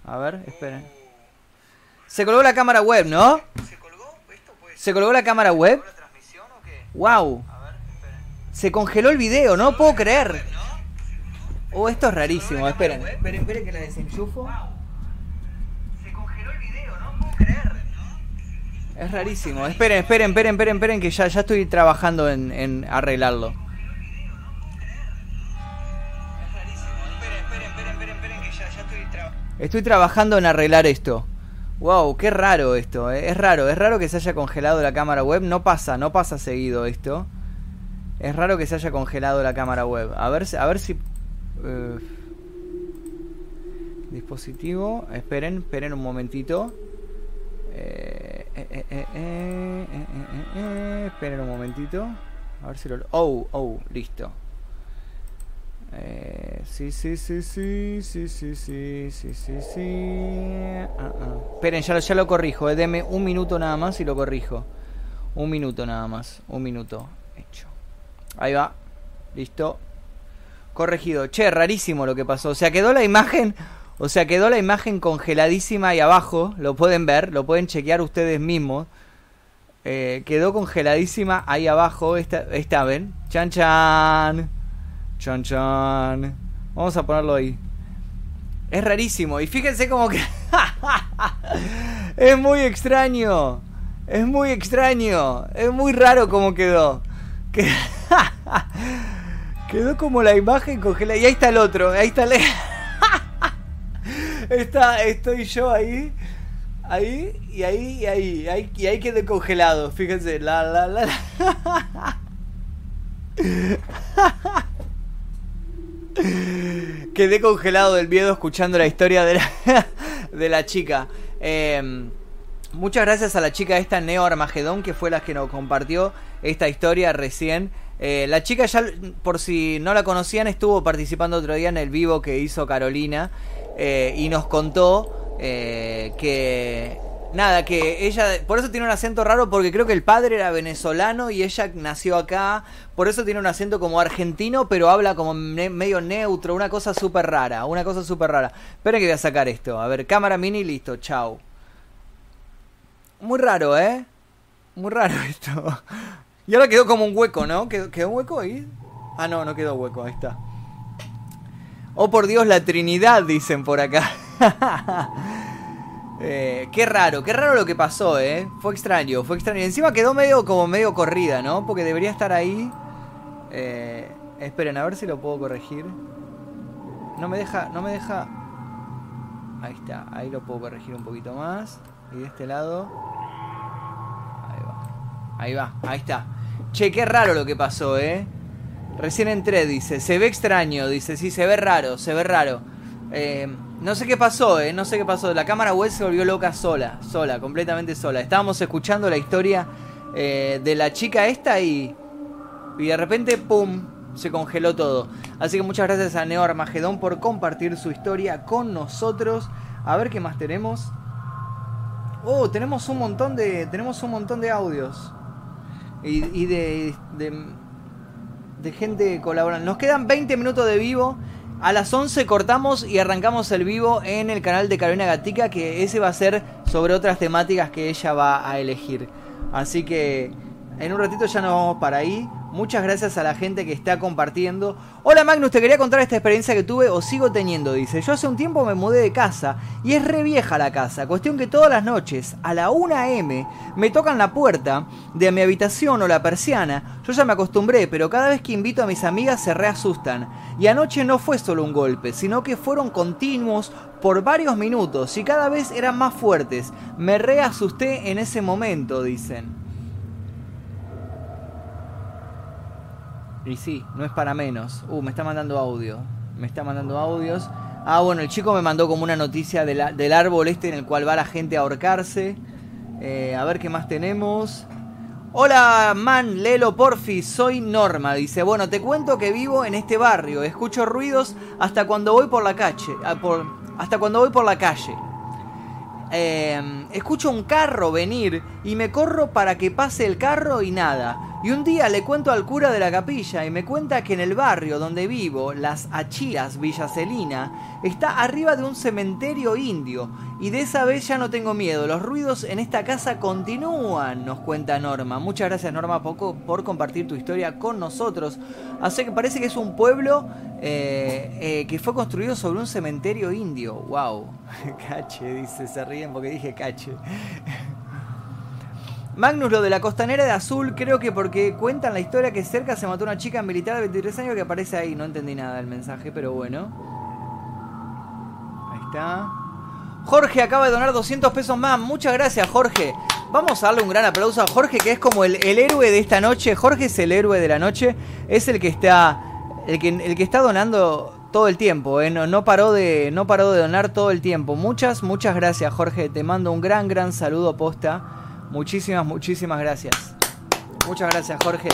A ver, esperen. Se colgó la cámara web, ¿no? ¿Se colgó? ¿Esto puede ¿Se colgó la cámara web? ¡Wow! Se congeló el video, no puedo creer. Oh, esto es rarísimo. Esperen, esperen, esperen que la desenchufo. Se congeló el video, no puedo creer. Es rarísimo. Esperen, esperen, esperen, esperen, esperen que ya, ya estoy trabajando en, en arreglarlo. Estoy trabajando en arreglar esto. Wow, qué raro esto. Eh. Es raro, es raro que se haya congelado la cámara web. No pasa, no pasa seguido esto. Es raro que se haya congelado la cámara web. A ver, a ver si... Eh, dispositivo. Esperen, esperen un momentito. Eh, esperen un momentito. A ver si lo... Oh, oh, listo. Eh, sí, sí, sí, sí, sí, sí, sí, sí, sí, sí. Ah, ah. Esperen, ya, ya lo corrijo. Eh. Deme un minuto nada más y lo corrijo. Un minuto nada más. Un minuto. Ahí va. Listo. corregido. Che, rarísimo lo que pasó. O sea, quedó la imagen. O sea, quedó la imagen congeladísima ahí abajo. Lo pueden ver, lo pueden chequear ustedes mismos. Eh, quedó congeladísima ahí abajo. Esta, esta, ¿ven? Chan chan. Chan chan. Vamos a ponerlo ahí. Es rarísimo. Y fíjense como que... es muy extraño. Es muy extraño. Es muy raro como quedó. Quedó como la imagen congelada. Y ahí está el otro. Ahí está el... está, estoy yo ahí. Ahí y ahí y ahí. y ahí quedé congelado. Fíjense. La la la. Quedé congelado del miedo escuchando la historia de la, de la chica. Em, muchas gracias a la chica esta, Neo Armagedón, que fue la que nos compartió esta historia recién. Eh, la chica ya, por si no la conocían, estuvo participando otro día en el vivo que hizo Carolina eh, y nos contó eh, que nada, que ella, por eso tiene un acento raro, porque creo que el padre era venezolano y ella nació acá, por eso tiene un acento como argentino, pero habla como medio neutro, una cosa súper rara, una cosa súper rara. Esperen que voy a sacar esto, a ver, cámara mini, listo, chao. Muy raro, ¿eh? Muy raro esto. Y ahora quedó como un hueco, ¿no? ¿Quedó, un hueco ahí? Ah, no, no quedó hueco, ahí está. Oh, por Dios, la Trinidad, dicen por acá. Eh, qué raro, qué raro lo que pasó, ¿eh? Fue extraño, fue extraño. Encima quedó medio como medio corrida, ¿no? Porque debería estar ahí. Eh, esperen, a ver si lo puedo corregir. No me deja, no me deja... Ahí está, ahí lo puedo corregir un poquito más. Y de este lado... Ahí va. Ahí va, ahí está. Che, qué raro lo que pasó, ¿eh? Recién entré, dice. Se ve extraño, dice. Sí, se ve raro, se ve raro. Eh, no sé qué pasó, eh, no sé qué pasó. La cámara web se volvió loca sola, sola, completamente sola. Estábamos escuchando la historia eh, de la chica esta y, y de repente, ¡pum! Se congeló todo. Así que muchas gracias a Neo Armagedón por compartir su historia con nosotros. A ver qué más tenemos. Oh, tenemos un montón de. Tenemos un montón de audios. Y, y de, de, de gente colaborando. Nos quedan 20 minutos de vivo. A las 11 cortamos y arrancamos el vivo en el canal de Carolina Gatica, que ese va a ser sobre otras temáticas que ella va a elegir. Así que en un ratito ya nos vamos para ahí. Muchas gracias a la gente que está compartiendo. Hola Magnus, te quería contar esta experiencia que tuve o sigo teniendo, dice. Yo hace un tiempo me mudé de casa y es re vieja la casa. Cuestión que todas las noches, a la 1 am, me tocan la puerta de mi habitación o la persiana. Yo ya me acostumbré, pero cada vez que invito a mis amigas se reasustan. Y anoche no fue solo un golpe, sino que fueron continuos por varios minutos y cada vez eran más fuertes. Me reasusté en ese momento, dicen. Y sí, no es para menos. Uh, me está mandando audio. Me está mandando audios. Ah, bueno, el chico me mandó como una noticia del árbol este en el cual va la gente a ahorcarse. Eh, a ver qué más tenemos. Hola, man, Lelo, porfi, soy Norma. Dice, bueno, te cuento que vivo en este barrio. Escucho ruidos hasta cuando voy por la calle. Ah, hasta cuando voy por la calle. Eh, escucho un carro venir y me corro para que pase el carro y nada. Y un día le cuento al cura de la capilla y me cuenta que en el barrio donde vivo, Las Achías, Villa Celina, está arriba de un cementerio indio. Y de esa vez ya no tengo miedo. Los ruidos en esta casa continúan, nos cuenta Norma. Muchas gracias Norma Poco por compartir tu historia con nosotros. Así que parece que es un pueblo eh, eh, que fue construido sobre un cementerio indio. ¡Wow! Cache, dice, se ríen porque dije cache. Magnus, lo de la costanera de azul, creo que porque cuentan la historia que cerca se mató una chica militar de 23 años que aparece ahí. No entendí nada del mensaje, pero bueno. Ahí está. Jorge acaba de donar 200 pesos más. Muchas gracias, Jorge. Vamos a darle un gran aplauso a Jorge, que es como el, héroe de esta noche. Jorge es el héroe de la noche. Es el que está. El que, está donando todo el tiempo, ¿eh? no, paró de, no paró de donar todo el tiempo. Muchas, muchas gracias, Jorge. Te mando un gran, gran saludo posta. Muchísimas, muchísimas gracias. Muchas gracias, Jorge.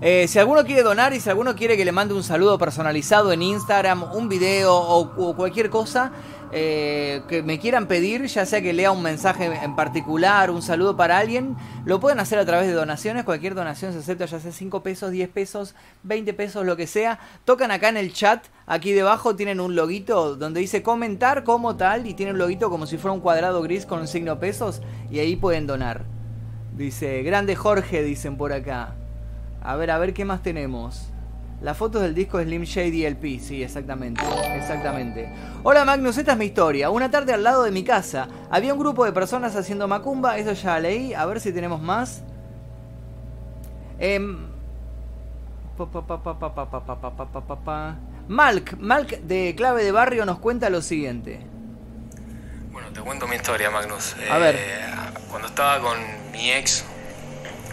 Eh, si alguno quiere donar y si alguno quiere que le mande un saludo personalizado en Instagram, un video o, cualquier cosa, eh, que me quieran pedir, ya sea que lea un mensaje en particular, un saludo para alguien, lo pueden hacer a través de donaciones. Cualquier donación se acepta, ya sea 5 pesos, 10 pesos, 20 pesos, lo que sea. Tocan acá en el chat, aquí debajo tienen un loguito donde dice comentar como tal y tiene un loguito como si fuera un cuadrado gris con un signo pesos y ahí pueden donar. Dice, grande Jorge, dicen por acá. A ver, a ver qué más tenemos. La foto del disco Slim Shady LP, sí, exactamente, exactamente. Hola Magnus, esta es mi historia. Una tarde al lado de mi casa había un grupo de personas haciendo macumba, eso ya leí, a ver si tenemos más. Malk, Malk de Clave de Barrio nos cuenta lo siguiente. Bueno, te cuento mi historia, Magnus. A ver. Cuando estaba con mi ex,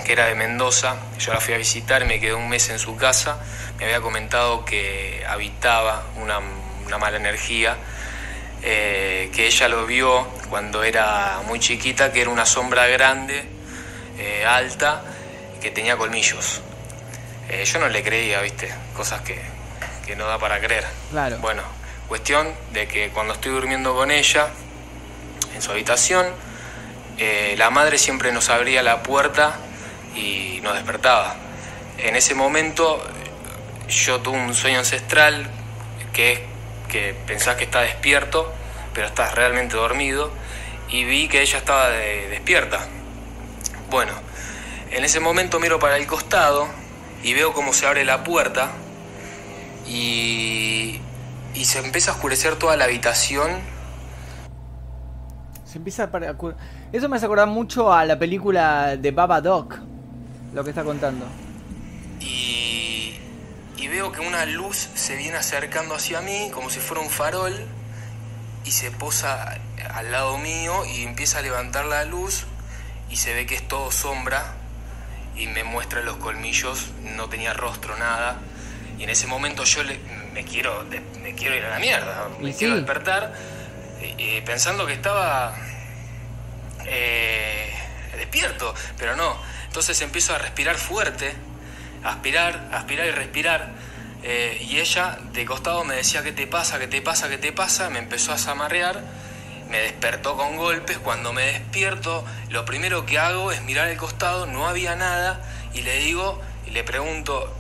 que era de Mendoza, yo la fui a visitar y me quedé un mes en su casa me había comentado que habitaba una, mala energía, eh, que ella lo vio cuando era muy chiquita, que era una sombra grande, eh, alta, que tenía colmillos. Eh, yo no le creía, viste, cosas que, que no da para creer. Claro. Bueno, cuestión de que cuando estoy durmiendo con ella, en su habitación, la madre siempre nos abría la puerta y nos despertaba. En ese momento yo tuve un sueño ancestral que es que pensás que está despierto, pero estás realmente dormido, y vi que ella estaba despierta. Bueno, en ese momento miro para el costado y veo cómo se abre la puerta y, y se empieza a oscurecer toda la habitación. Se empieza a... Eso me hace acordar mucho a la película de Baba Doc, lo que está contando veo que una luz se viene acercando hacia mí como si fuera un farol y se posa al lado mío y empieza a levantar la luz y se ve que es todo sombra y me muestra los colmillos, no tenía rostro, nada. Y en ese momento yo me, quiero, me quiero ir a la mierda, me quiero despertar eh, eh, pensando que estaba eh, pero no. Entonces empiezo a respirar fuerte, aspirar, aspirar y respirar eh, y ella de costado me decía, ¿qué te pasa? ¿Qué te pasa? ¿Qué te pasa? Me empezó a zamarrear, me despertó con golpes. Cuando me despierto, lo primero que hago es mirar el costado, no había nada, y le digo, y le pregunto,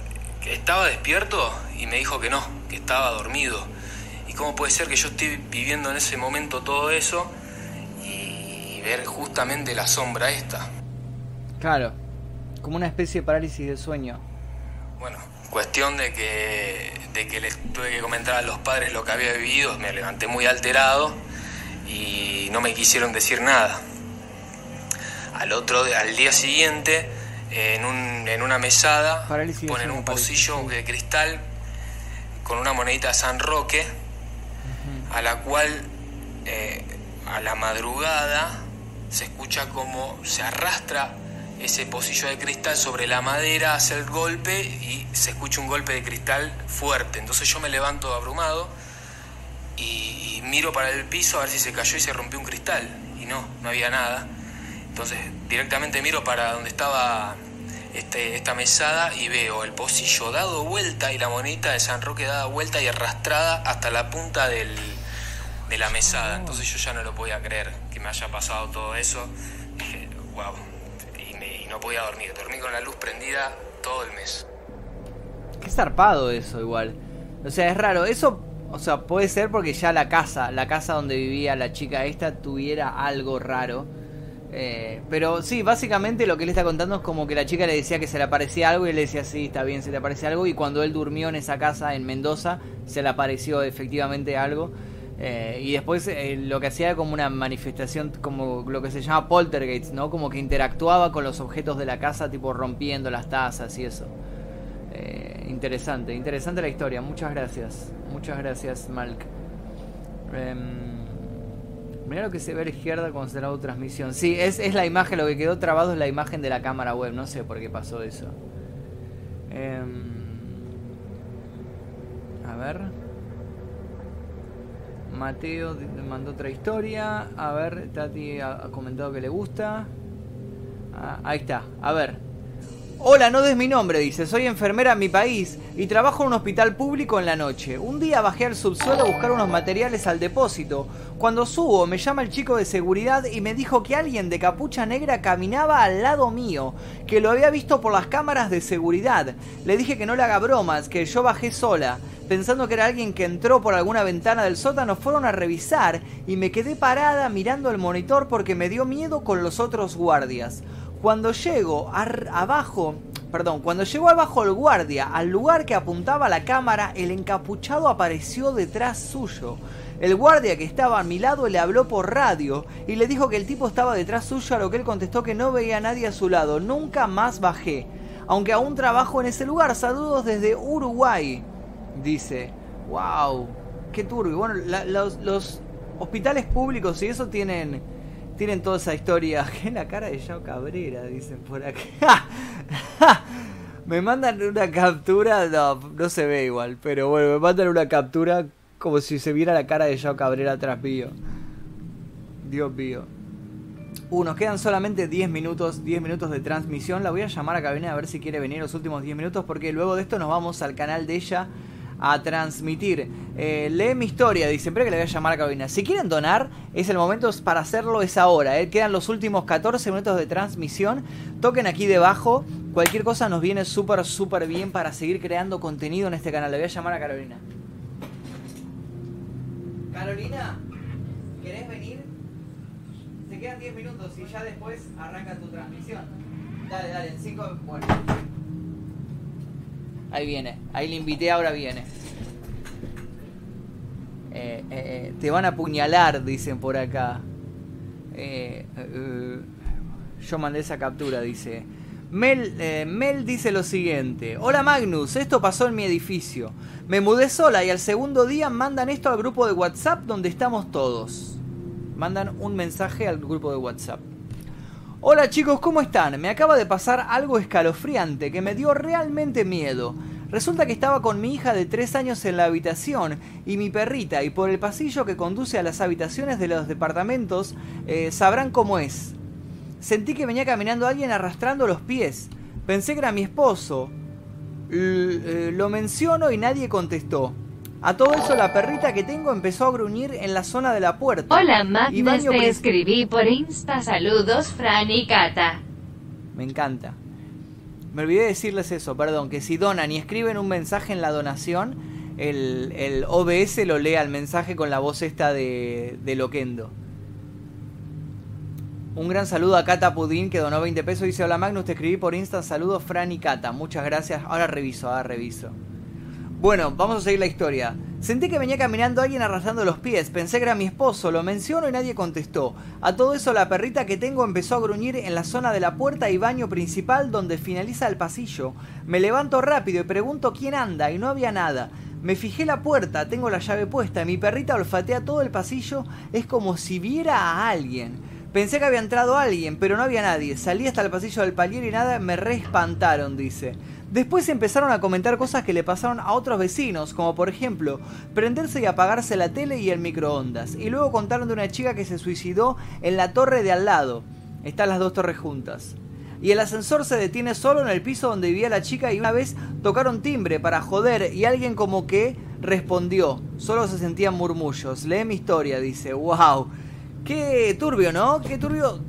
¿estaba despierto? Y me dijo que no, que estaba dormido. ¿Y cómo puede ser que yo esté viviendo en ese momento todo eso ver justamente la sombra esta? Claro, como una especie de parálisis de sueño. Bueno, Cuestión de que, de que les tuve que comentar a los padres lo que había vivido, me levanté muy alterado y no me quisieron decir nada. Al otro al día siguiente, en, un, en una mesada, ponen un pocillo de cristal con una monedita de San Roque, a la cual eh, a la madrugada se escucha como se arrastra ese pocillo de cristal sobre la madera, hace el golpe y se escucha un golpe de cristal fuerte. Entonces yo me levanto abrumado y, miro para el piso a ver si se cayó y se rompió un cristal. Y no, no había nada. Entonces directamente miro para donde estaba este, esta mesada y veo el pocillo dado vuelta y la monita de San Roque dada vuelta y arrastrada hasta la punta de la mesada. Entonces yo ya no lo podía creer que me haya pasado todo eso. Wow, no podía dormir. Dormí con la luz prendida todo el mes. Qué zarpado eso igual. O sea, es raro. Eso, o sea, puede ser porque ya la casa, la casa donde vivía la chica esta tuviera algo raro. Eh, pero sí, básicamente lo que él está contando es como que la chica le decía que se le aparecía algo y él le decía, sí, está bien, se le aparece algo. Y cuando él durmió en esa casa en Mendoza, se le apareció efectivamente algo. Eh, y después eh, lo que hacía como una manifestación, como lo que se llama poltergeist, ¿no? Como que interactuaba con los objetos de la casa, tipo rompiendo las tazas y eso. Eh, interesante, interesante la historia. Muchas gracias. Muchas gracias, Malk. Em, Mira lo que se ve a la izquierda cuando se transmisión. Sí, es, es la imagen, lo que quedó trabado es la imagen de la cámara web. No sé por qué pasó eso. Em, a ver. Mateo mandó otra historia. A ver, Tati ha comentado que le gusta. Ah, ahí está. A ver. Hola, no des mi nombre, dice. Soy enfermera en mi país y trabajo en un hospital público en la noche. Un día bajé al subsuelo a buscar unos materiales al depósito. Cuando subo, me llama el chico de seguridad y me dijo que alguien de capucha negra caminaba al lado mío, que lo había visto por las cámaras de seguridad. Le dije que no le haga bromas, que yo bajé sola. Pensando que era alguien que entró por alguna ventana del sótano, fueron a revisar y me quedé parada mirando el monitor porque me dio miedo con los otros guardias. Cuando llego abajo, perdón, cuando llegó abajo el guardia al lugar que apuntaba la cámara, el encapuchado apareció detrás suyo. El guardia que estaba a mi lado le habló por radio y le dijo que el tipo estaba detrás suyo, a lo que él contestó que no veía a nadie a su lado. Nunca más bajé. Aunque aún trabajo en ese lugar. Saludos desde Uruguay. Dice. Wow. Qué turbio. Bueno, los, hospitales públicos y eso tienen tienen toda esa historia. Que la cara de Yao Cabrera, dicen por acá. me mandan una captura, no, no se ve igual, pero bueno, me mandan una captura como si se viera la cara de Yao Cabrera atrás mío. Dios mío. Uh, nos quedan solamente 10 minutos, 10 minutos de transmisión. La voy a llamar a cabina a ver si quiere venir los últimos 10 minutos porque luego de esto nos vamos al canal de ella a transmitir. Eh, lee mi historia, dice, siempre que le voy a llamar a cabina. Si quieren donar, es el momento para hacerlo, es ahora. Eh. Quedan los últimos 14 minutos de transmisión. Toquen aquí debajo. Cualquier cosa nos viene súper, súper bien para seguir creando contenido en este canal. Le voy a llamar a Carolina. Carolina, ¿querés venir? Se quedan 10 minutos y ya después arranca tu transmisión. Dale, dale, en 5... Bueno. Ahí viene. Ahí le invité, ahora viene. Eh, eh, eh, te van a apuñalar, dicen por acá. yo mandé esa captura, dice. Mel, Mel dice lo siguiente. Hola Magnus, esto pasó en mi edificio. Me mudé sola y al segundo día mandan esto al grupo de WhatsApp donde estamos todos. Mandan un mensaje al grupo de WhatsApp. Hola chicos, ¿cómo están? Me acaba de pasar algo escalofriante que me dio realmente miedo. Resulta que estaba con mi hija de 3 años en la habitación y mi perrita y por el pasillo que conduce a las habitaciones de los departamentos eh, sabrán cómo es. Sentí que venía caminando alguien arrastrando los pies. Pensé que era mi esposo. Eh, lo menciono y nadie contestó. A todo eso la perrita que tengo empezó a gruñir en la zona de la puerta. Hola Magnus, te escribí por Insta. Saludos, Fran y Cata. Me encanta. Me olvidé decirles eso, perdón, que si donan y escriben un mensaje en la donación, el, el OBS lo lea el mensaje con la voz esta de, de Loquendo. Un gran saludo a Cata Pudín que donó 20 pesos. Dice: Hola Magnus, te escribí por Insta. Saludos, Fran y Cata. Muchas gracias. Ahora reviso, ahora reviso. Bueno, vamos a seguir la historia. Sentí que venía caminando alguien arrastrando los pies. Pensé que era mi esposo. Lo menciono y nadie contestó. A todo eso la perrita que tengo empezó a gruñir en la zona de la puerta y baño principal donde finaliza el pasillo. Me levanto rápido y pregunto quién anda y no había nada. Me fijé la puerta, tengo la llave puesta. Mi perrita olfatea todo el pasillo. Es como si viera a alguien. Pensé que había entrado alguien, pero no había nadie. Salí hasta el pasillo del palier y nada, me re espantaron, dice. Después empezaron a comentar cosas que le pasaron a otros vecinos, como por ejemplo, prenderse y apagarse la tele y el microondas. Y luego contaron de una chica que se suicidó en la torre de al lado. Están las dos torres juntas. Y el ascensor se detiene solo en el piso donde vivía la chica y una vez tocaron timbre para joder y alguien como que respondió. Solo se sentían murmullos. Lee mi historia, dice. ¡Wow! Qué turbio, ¿no? Qué turbio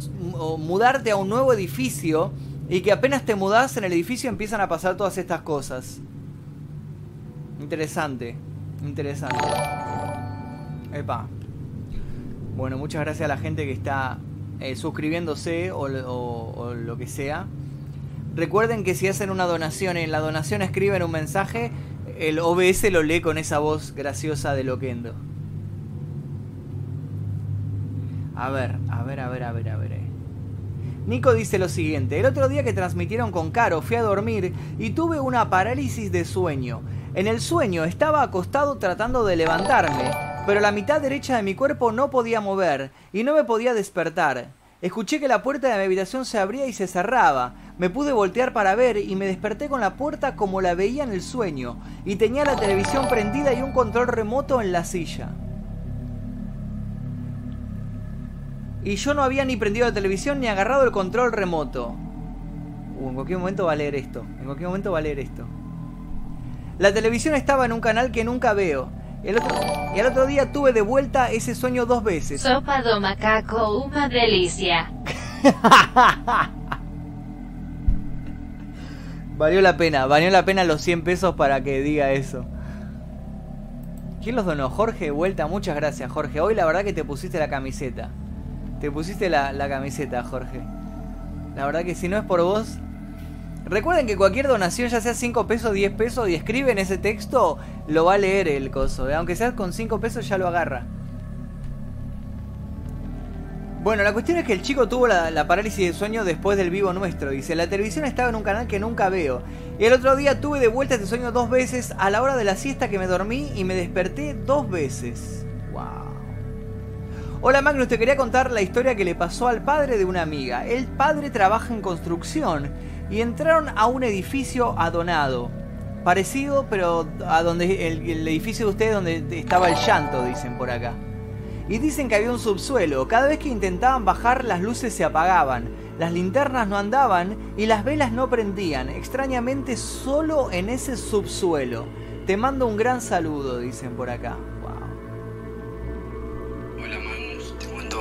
mudarte a un nuevo edificio y que apenas te mudas en el edificio empiezan a pasar todas estas cosas. Interesante. Interesante. Epa. Bueno, muchas gracias a la gente que está eh, suscribiéndose o, o, lo que sea. Recuerden que si hacen una donación, en la donación escriben un mensaje, el OBS lo lee con esa voz graciosa de Loquendo. A ver, a ver, a ver, a ver, a ver. Nico dice lo siguiente, el otro día que transmitieron con Caro fui a dormir y tuve una parálisis de sueño. En el sueño estaba acostado tratando de levantarme, pero la mitad derecha de mi cuerpo no podía mover y no me podía despertar. Escuché que la puerta de mi habitación se abría y se cerraba. Me pude voltear para ver y me desperté con la puerta como la veía en el sueño y tenía la televisión prendida y un control remoto en la silla. Y yo no había ni prendido la televisión ni agarrado el control remoto. Uh, en cualquier momento va a leer esto. En cualquier momento va a leer esto. La televisión estaba en un canal que nunca veo. El otro, y el otro día tuve de vuelta ese sueño dos veces. Sopa do macaco, una delicia. valió la pena, valió la pena los 100 pesos para que diga eso. ¿Quién los donó? Jorge de vuelta, muchas gracias Jorge. Hoy la verdad que te pusiste la camiseta. Te pusiste la, la camiseta, Jorge. La verdad que si no es por vos, Recuerden que cualquier donación, ya sea 5 pesos, 10 pesos, y escriben ese texto, lo va a leer el coso. ¿eh? Aunque sea con 5 pesos, ya lo agarra. Bueno, la cuestión es que el chico tuvo la, parálisis de sueño después del vivo nuestro. Dice, la televisión estaba en un canal que nunca veo. Y el otro día tuve de vuelta este sueño dos veces a la hora de la siesta que me dormí y me desperté dos veces. Wow. Hola Magnus, te quería contar la historia que le pasó al padre de una amiga. El padre trabaja en construcción y entraron a un edificio adonado. Parecido, pero a donde el, edificio de ustedes donde estaba el llanto, dicen por acá. Y dicen que había un subsuelo. Cada vez que intentaban bajar, las luces se apagaban, las linternas no andaban y las velas no prendían. Extrañamente, solo en ese subsuelo. Te mando un gran saludo, dicen por acá.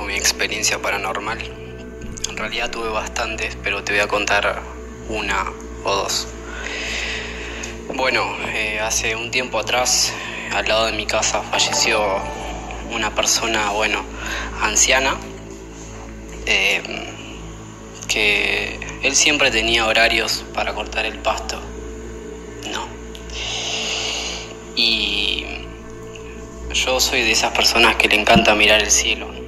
Mi experiencia paranormal. En realidad tuve bastantes, pero te voy a contar una o dos. Bueno, eh, hace un tiempo atrás, al lado de mi casa, falleció una persona, bueno, anciana, eh, que él siempre tenía horarios para cortar el pasto, ¿no? Y yo soy de esas personas que le encanta mirar el cielo.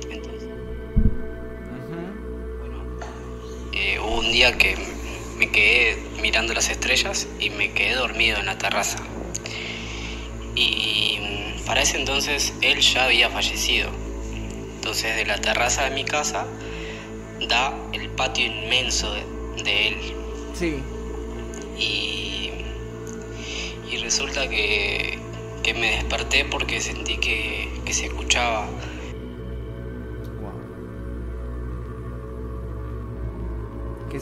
Un día que me quedé mirando las estrellas y me quedé dormido en la terraza. Y mm, para ese entonces él ya había fallecido. Entonces de la terraza de mi casa da el patio inmenso de, él. Sí. Y, y resulta que, que, me desperté porque sentí que, que se escuchaba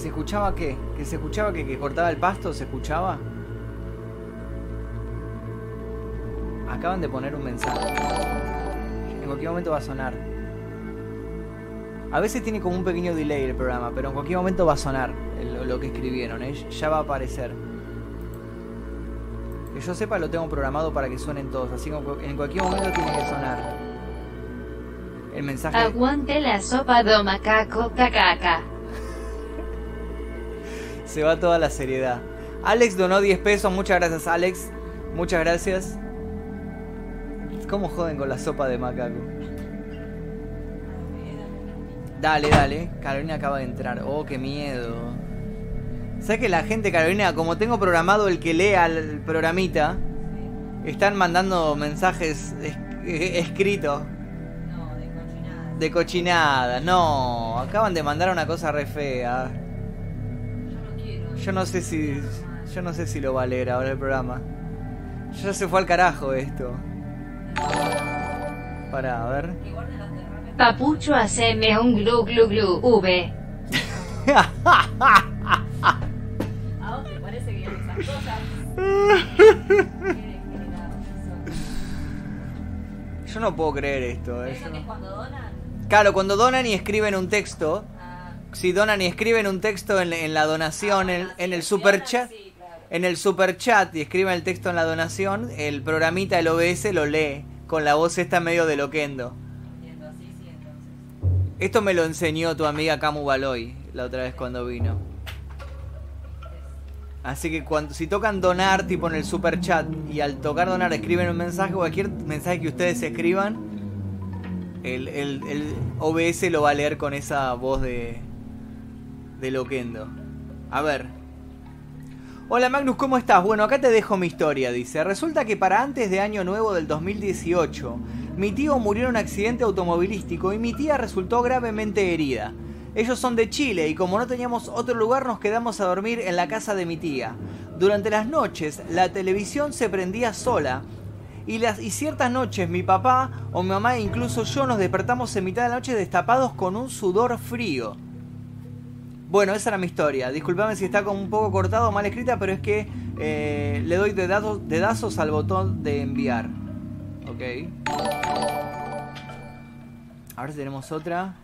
se escuchaba qué? ¿Que se escuchaba que, que cortaba el pasto? ¿Se escuchaba? Acaban de poner un mensaje. En cualquier momento va a sonar. A veces tiene como un pequeño delay el programa, pero en cualquier momento va a sonar lo que escribieron. ¿eh? Ya va a aparecer. Que yo sepa lo tengo programado para que suenen todos, así que en cualquier momento tiene que sonar. El mensaje. Aguante la sopa do macaco cacaca se va toda la seriedad. Alex donó 10 pesos, muchas gracias Alex. Muchas gracias. ¿Cómo joden con la sopa de macaco? Dale, dale. Carolina acaba de entrar. Oh, qué miedo. ¿Sabes que la gente, Carolina, como tengo programado el que lea el programita, están mandando mensajes escritos? No, de cochinada. De cochinada, no. Acaban de mandar una cosa re fea. Yo no sé si. Yo no sé si lo va a leer ahora el programa. Ya se fue al carajo esto. Para, a ver. Papucho, haceme un glu glu glu V. ¿A vos te parece que esas cosas? Yo no puedo creer esto. ¿Eso que es cuando donan? Claro, cuando donan y escriben un texto si donan y escriben un texto en, la donación, en, el super chat, en el super chat y escriben el texto en la donación, el programita, el OBS lo lee con la voz esta medio de loquendo. Esto me lo enseñó tu amiga Camu Baloy la otra vez cuando vino. Así que cuando, si tocan donar, tipo en el super chat, y al tocar donar escriben un mensaje, cualquier mensaje que ustedes escriban, el, el OBS lo va a leer con esa voz de, de Loquendo. A ver. Hola Magnus, ¿cómo estás? Bueno, acá te dejo mi historia, dice. Resulta que para antes de Año Nuevo del 2018, mi tío murió en un accidente automovilístico y mi tía resultó gravemente herida. Ellos son de Chile y como no teníamos otro lugar nos quedamos a dormir en la casa de mi tía. Durante las noches la televisión se prendía sola y, las, y ciertas noches mi papá o mi mamá e incluso yo nos despertamos en mitad de la noche destapados con un sudor frío. Bueno, esa era mi historia. Disculpame si está como un poco cortado o mal escrita, pero es que eh, le doy dedazos, al botón de enviar. Ok. Ahora tenemos otra.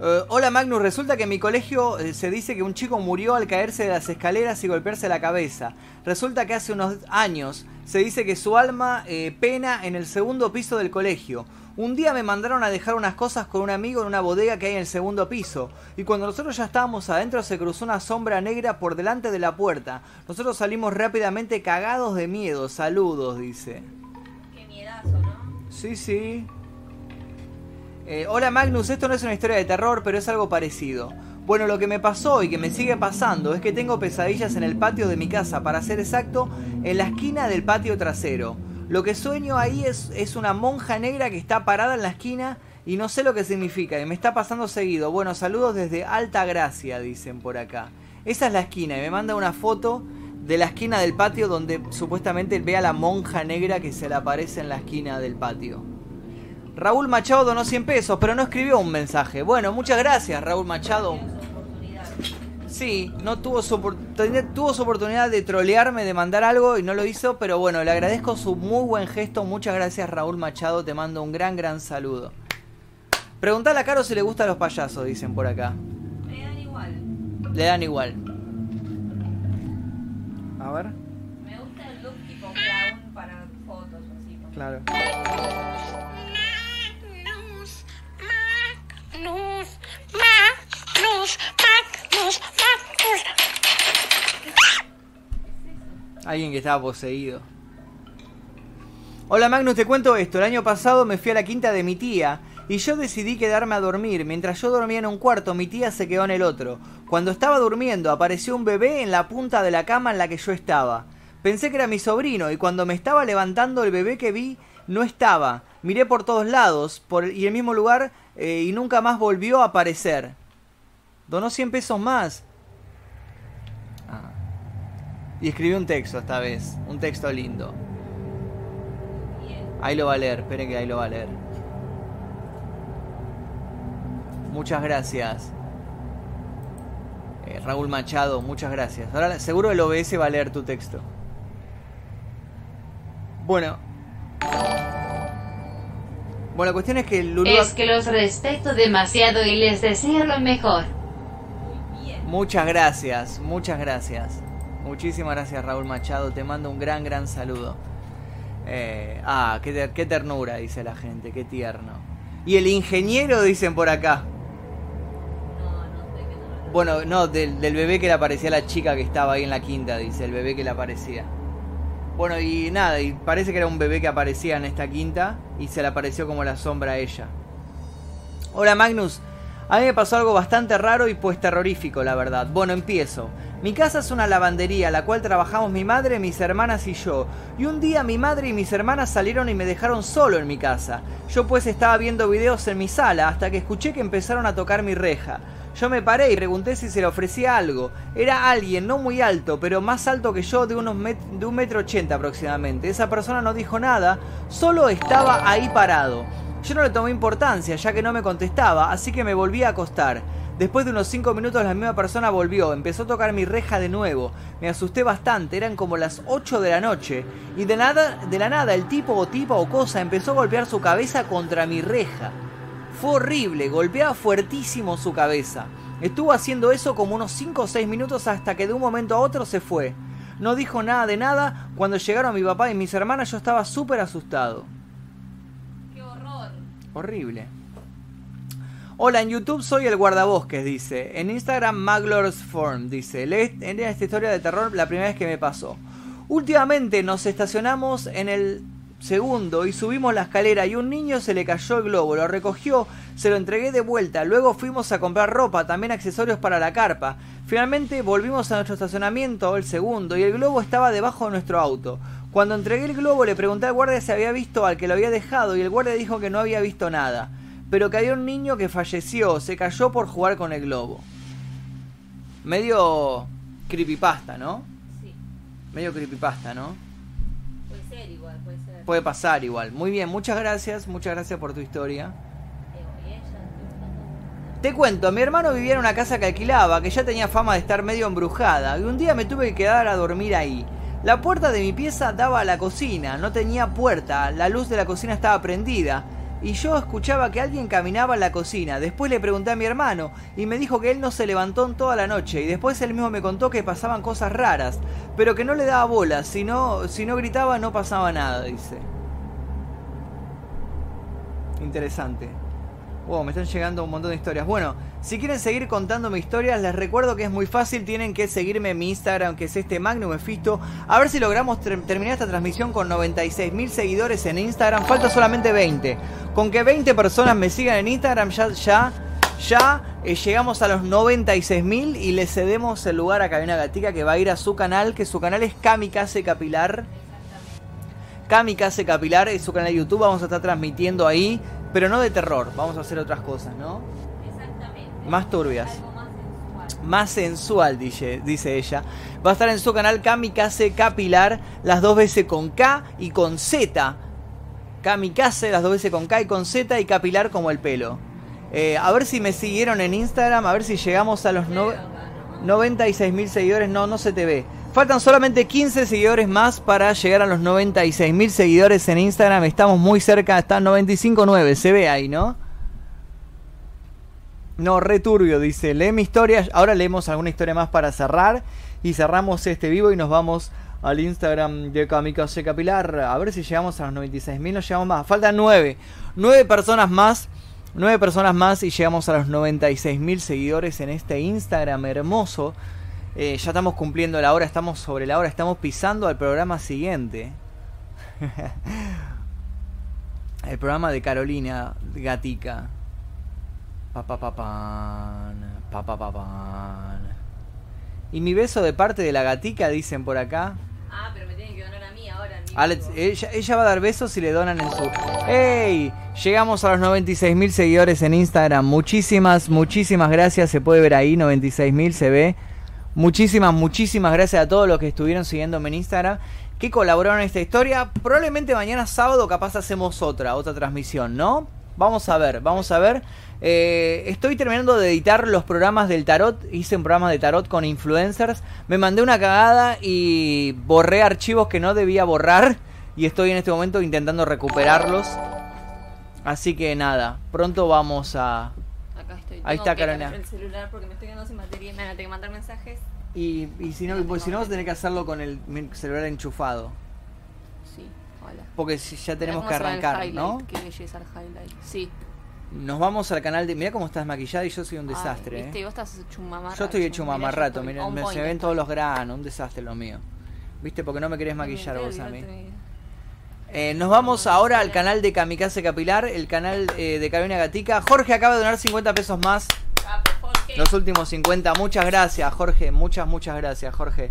Eh, hola Magnus, resulta que en mi colegio eh, se dice que un chico murió al caerse de las escaleras y golpearse la cabeza. Resulta que hace unos años se dice que su alma pena en el segundo piso del colegio. Un día me mandaron a dejar unas cosas con un amigo en una bodega que hay en el segundo piso, y cuando nosotros ya estábamos adentro se cruzó una sombra negra por delante de la puerta. Nosotros salimos rápidamente cagados de miedo. Saludos, dice. Qué miedazo, ¿no? Sí, sí. Eh, hola Magnus, esto no es una historia de terror, pero es algo parecido. Bueno, lo que me pasó y que me sigue pasando es que tengo pesadillas en el patio de mi casa, para ser exacto, en la esquina del patio trasero. Lo que sueño ahí es, es una monja negra que está parada en la esquina y no sé lo que significa y me está pasando seguido. Bueno, saludos desde Alta Gracia, dicen por acá. Esa es la esquina y me manda una foto de la esquina del patio donde supuestamente ve a la monja negra que se le aparece en la esquina del patio. Raúl Machado donó 100 pesos, pero no escribió un mensaje. Bueno, muchas gracias, Raúl Machado. Sí, no tuvo su, tuvo su oportunidad de trolearme, de mandar algo y no lo hizo, pero bueno, le agradezco su muy buen gesto. Muchas gracias Raúl Machado, te mando un gran, gran saludo. Preguntale a Caro si le gustan los payasos, dicen por acá. Le dan igual. Le dan igual. A ver. Me gusta el look tipo clown para fotos o así. Claro. Alguien que estaba poseído. Hola Magnus, te cuento esto. El año pasado me fui a la quinta de mi tía y yo decidí quedarme a dormir. Mientras yo dormía en un cuarto, mi tía se quedó en el otro. Cuando estaba durmiendo, apareció un bebé en la punta de la cama en la que yo estaba. Pensé que era mi sobrino y cuando me estaba levantando el bebé que vi no estaba. Miré por todos lados y el mismo lugar eh, y nunca más volvió a aparecer. Donó 100 pesos más. Y escribí un texto esta vez, un texto lindo. Ahí lo va a leer, esperen que ahí lo va a leer. Muchas gracias. Eh, Raúl Machado, muchas gracias. Ahora seguro el OBS va a leer tu texto. Bueno. Bueno, la cuestión es que Lulu... Es que los respeto demasiado y les deseo lo mejor. Muchas gracias, muchas gracias. Muchísimas gracias Raúl Machado, te mando un gran, gran saludo. Eh, ah, qué, qué, ternura, dice la gente, qué tierno. Y el ingeniero, dicen por acá. Bueno, no, del, bebé que le aparecía la chica que estaba ahí en la quinta, dice, el bebé que le aparecía. Bueno, y nada, y parece que era un bebé que aparecía en esta quinta y se le apareció como la sombra a ella. Hola Magnus, a mí me pasó algo bastante raro y pues terrorífico, la verdad. Bueno, empiezo. Mi casa es una lavandería, la cual trabajamos mi madre, mis hermanas y yo. Y un día mi madre y mis hermanas salieron y me dejaron solo en mi casa. Yo pues estaba viendo videos en mi sala hasta que escuché que empezaron a tocar mi reja. Yo me paré y pregunté si se le ofrecía algo. Era alguien no muy alto, pero más alto que yo, de, unos de un metro ochenta aproximadamente. Esa persona no dijo nada, solo estaba ahí parado. Yo no le tomé importancia, ya que no me contestaba, así que me volví a acostar. Después de unos 5 minutos la misma persona volvió, empezó a tocar mi reja de nuevo. Me asusté bastante, eran como las 8 de la noche. Y de nada, de la nada el tipo o tipa o cosa empezó a golpear su cabeza contra mi reja. Fue horrible, golpeaba fuertísimo su cabeza. Estuvo haciendo eso como unos 5 o 6 minutos hasta que de un momento a otro se fue. No dijo nada de nada. Cuando llegaron mi papá y mis hermanas yo estaba súper asustado. Horrible. Hola, en YouTube soy el guardabosques, dice. En Instagram, Form, dice. En esta historia de terror la primera vez que me pasó. Últimamente nos estacionamos en el segundo y subimos la escalera y un niño se le cayó el globo, lo recogió, se lo entregué de vuelta, luego fuimos a comprar ropa, también accesorios para la carpa. Finalmente volvimos a nuestro estacionamiento, el segundo, y el globo estaba debajo de nuestro auto. Cuando entregué el globo le pregunté al guardia si había visto al que lo había dejado y el guardia dijo que no había visto nada pero que había un niño que falleció, se cayó por jugar con el globo. Medio creepypasta, ¿no? Sí. Medio creepypasta, ¿no? Puede ser igual, puede ser. Puede pasar igual. Muy bien, muchas gracias, muchas gracias por tu historia. Te cuento, mi hermano vivía en una casa que alquilaba, que ya tenía fama de estar medio embrujada, y un día me tuve que quedar a dormir ahí. La puerta de mi pieza daba a la cocina, no tenía puerta, la luz de la cocina estaba prendida, y yo escuchaba que alguien caminaba en la cocina. Después le pregunté a mi hermano y me dijo que él no se levantó en toda la noche y después él mismo me contó que pasaban cosas raras, pero que no le daba bola, si no, si no gritaba no pasaba nada, dice. Interesante. Wow, me están llegando un montón de historias. Bueno, si quieren seguir contándome historias, les recuerdo que es muy fácil. Tienen que seguirme en mi Instagram, que es este Magnum Efisto. A ver si logramos terminar esta transmisión con 96 mil seguidores en Instagram. Falta solamente 20. Con que 20 personas me sigan en Instagram, ya, ya, ya eh, llegamos a los 96 mil y le cedemos el lugar a Cabina Gatica que va a ir a su canal, que su canal es Kamikaze Capilar. Kamikaze Capilar es su canal de YouTube. Vamos a estar transmitiendo ahí pero no de terror. Vamos a hacer otras cosas, ¿no? Exactamente. Más turbias. más sensual, dice, dice ella. Va a estar en su canal Kamikaze Capilar, las dos veces con K y con Z. Kamikaze, las dos veces con K y con Z y capilar como el pelo. Eh, a ver si me siguieron en Instagram, a ver si llegamos a los 96 mil seguidores. No, no se te ve. Faltan solamente 15 seguidores más para llegar a los 96 mil seguidores en Instagram. Estamos muy cerca, está 95.9, se ve ahí, ¿no? No, returbio, dice. Lee mi historia. Ahora leemos alguna historia más para cerrar. Y cerramos este vivo y nos vamos al Instagram de Kamikaze Capilar. A ver si llegamos a los 96 mil. No llegamos más. Faltan 9. 9 personas más. 9 personas más y llegamos a los 96 mil seguidores en este Instagram hermoso eh, ya estamos cumpliendo la hora, estamos sobre la hora, estamos pisando al programa siguiente. El programa de Carolina Gatica. Papá papá Y mi beso de parte de la gatica, dicen por acá. Ah, pero me tienen que donar a mí ahora. Alex, ella, ella, va a dar besos y le donan en su... ¡Ey! Llegamos a los 96 mil seguidores en Instagram. Muchísimas, muchísimas gracias. Se puede ver ahí, 96 mil se ve. Muchísimas, muchísimas gracias a todos los que estuvieron siguiéndome en Instagram, que colaboraron en esta historia. Probablemente mañana sábado capaz hacemos otra, otra transmisión, ¿no? Vamos a ver, vamos a ver. Eh, estoy terminando de editar los programas del tarot. Hice un programa de tarot con influencers. Me mandé una cagada y borré archivos que no debía borrar. Y estoy en este momento intentando recuperarlos. Así que nada, pronto vamos a, Ahí está, Carolina. el celular porque me estoy quedando sin batería y me van a tener que mandar mensajes. Y, y si no, pues, si no vas a tener que hacerlo con el celular enchufado. Sí, hola. Porque si ya tenemos que arrancar, ¿no? Qué belleza el highlight. Sí. Nos vamos al canal de. Mira cómo estás maquillada y yo soy un desastre. viste, ¿eh? vos estás hecho un Yo estoy hecho un mamarrato. Mira, me, se ven todos los granos. Un desastre lo mío. ¿Viste? Porque no me querés maquillar vos a mí. Eh, nos vamos ahora al canal de Kamikaze Capilar, el canal eh, de Carolina Gatica. Jorge acaba de donar 50 pesos más. Los últimos 50. Muchas gracias, Jorge. Muchas, muchas gracias, Jorge.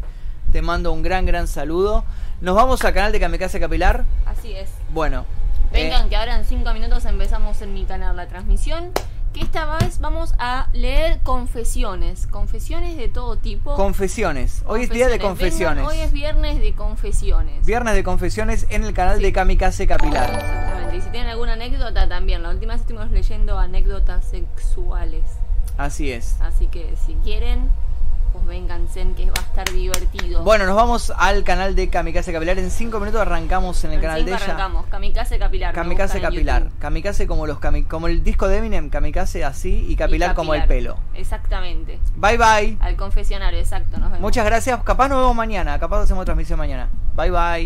Te mando un gran, gran saludo. Nos vamos al canal de Kamikaze Capilar. Así es. Bueno. Vengan, eh, que ahora en 5 minutos empezamos en mi canal la transmisión que esta vez vamos a leer confesiones, confesiones de todo tipo. Confesiones, hoy es día de confesiones. hoy es viernes de confesiones. Viernes de confesiones en el canal de Kamikaze Capilar. Exactamente, y si tienen alguna anécdota también, la última vez estuvimos leyendo anécdotas sexuales. Así es. Así que si quieren, pues vénganse que va a estar divertido. Bueno, nos vamos al canal de Kamikaze Capilar. En cinco minutos arrancamos en el canal de ella. arrancamos, Kamikaze Capilar. Kamikaze Capilar. Kamikaze como los como el disco de Eminem, Kamikaze así y capilar, como el pelo. Exactamente. Bye bye. Al confesionario, exacto. Muchas gracias. Capaz nos vemos mañana. Capaz hacemos transmisión mañana. Bye bye.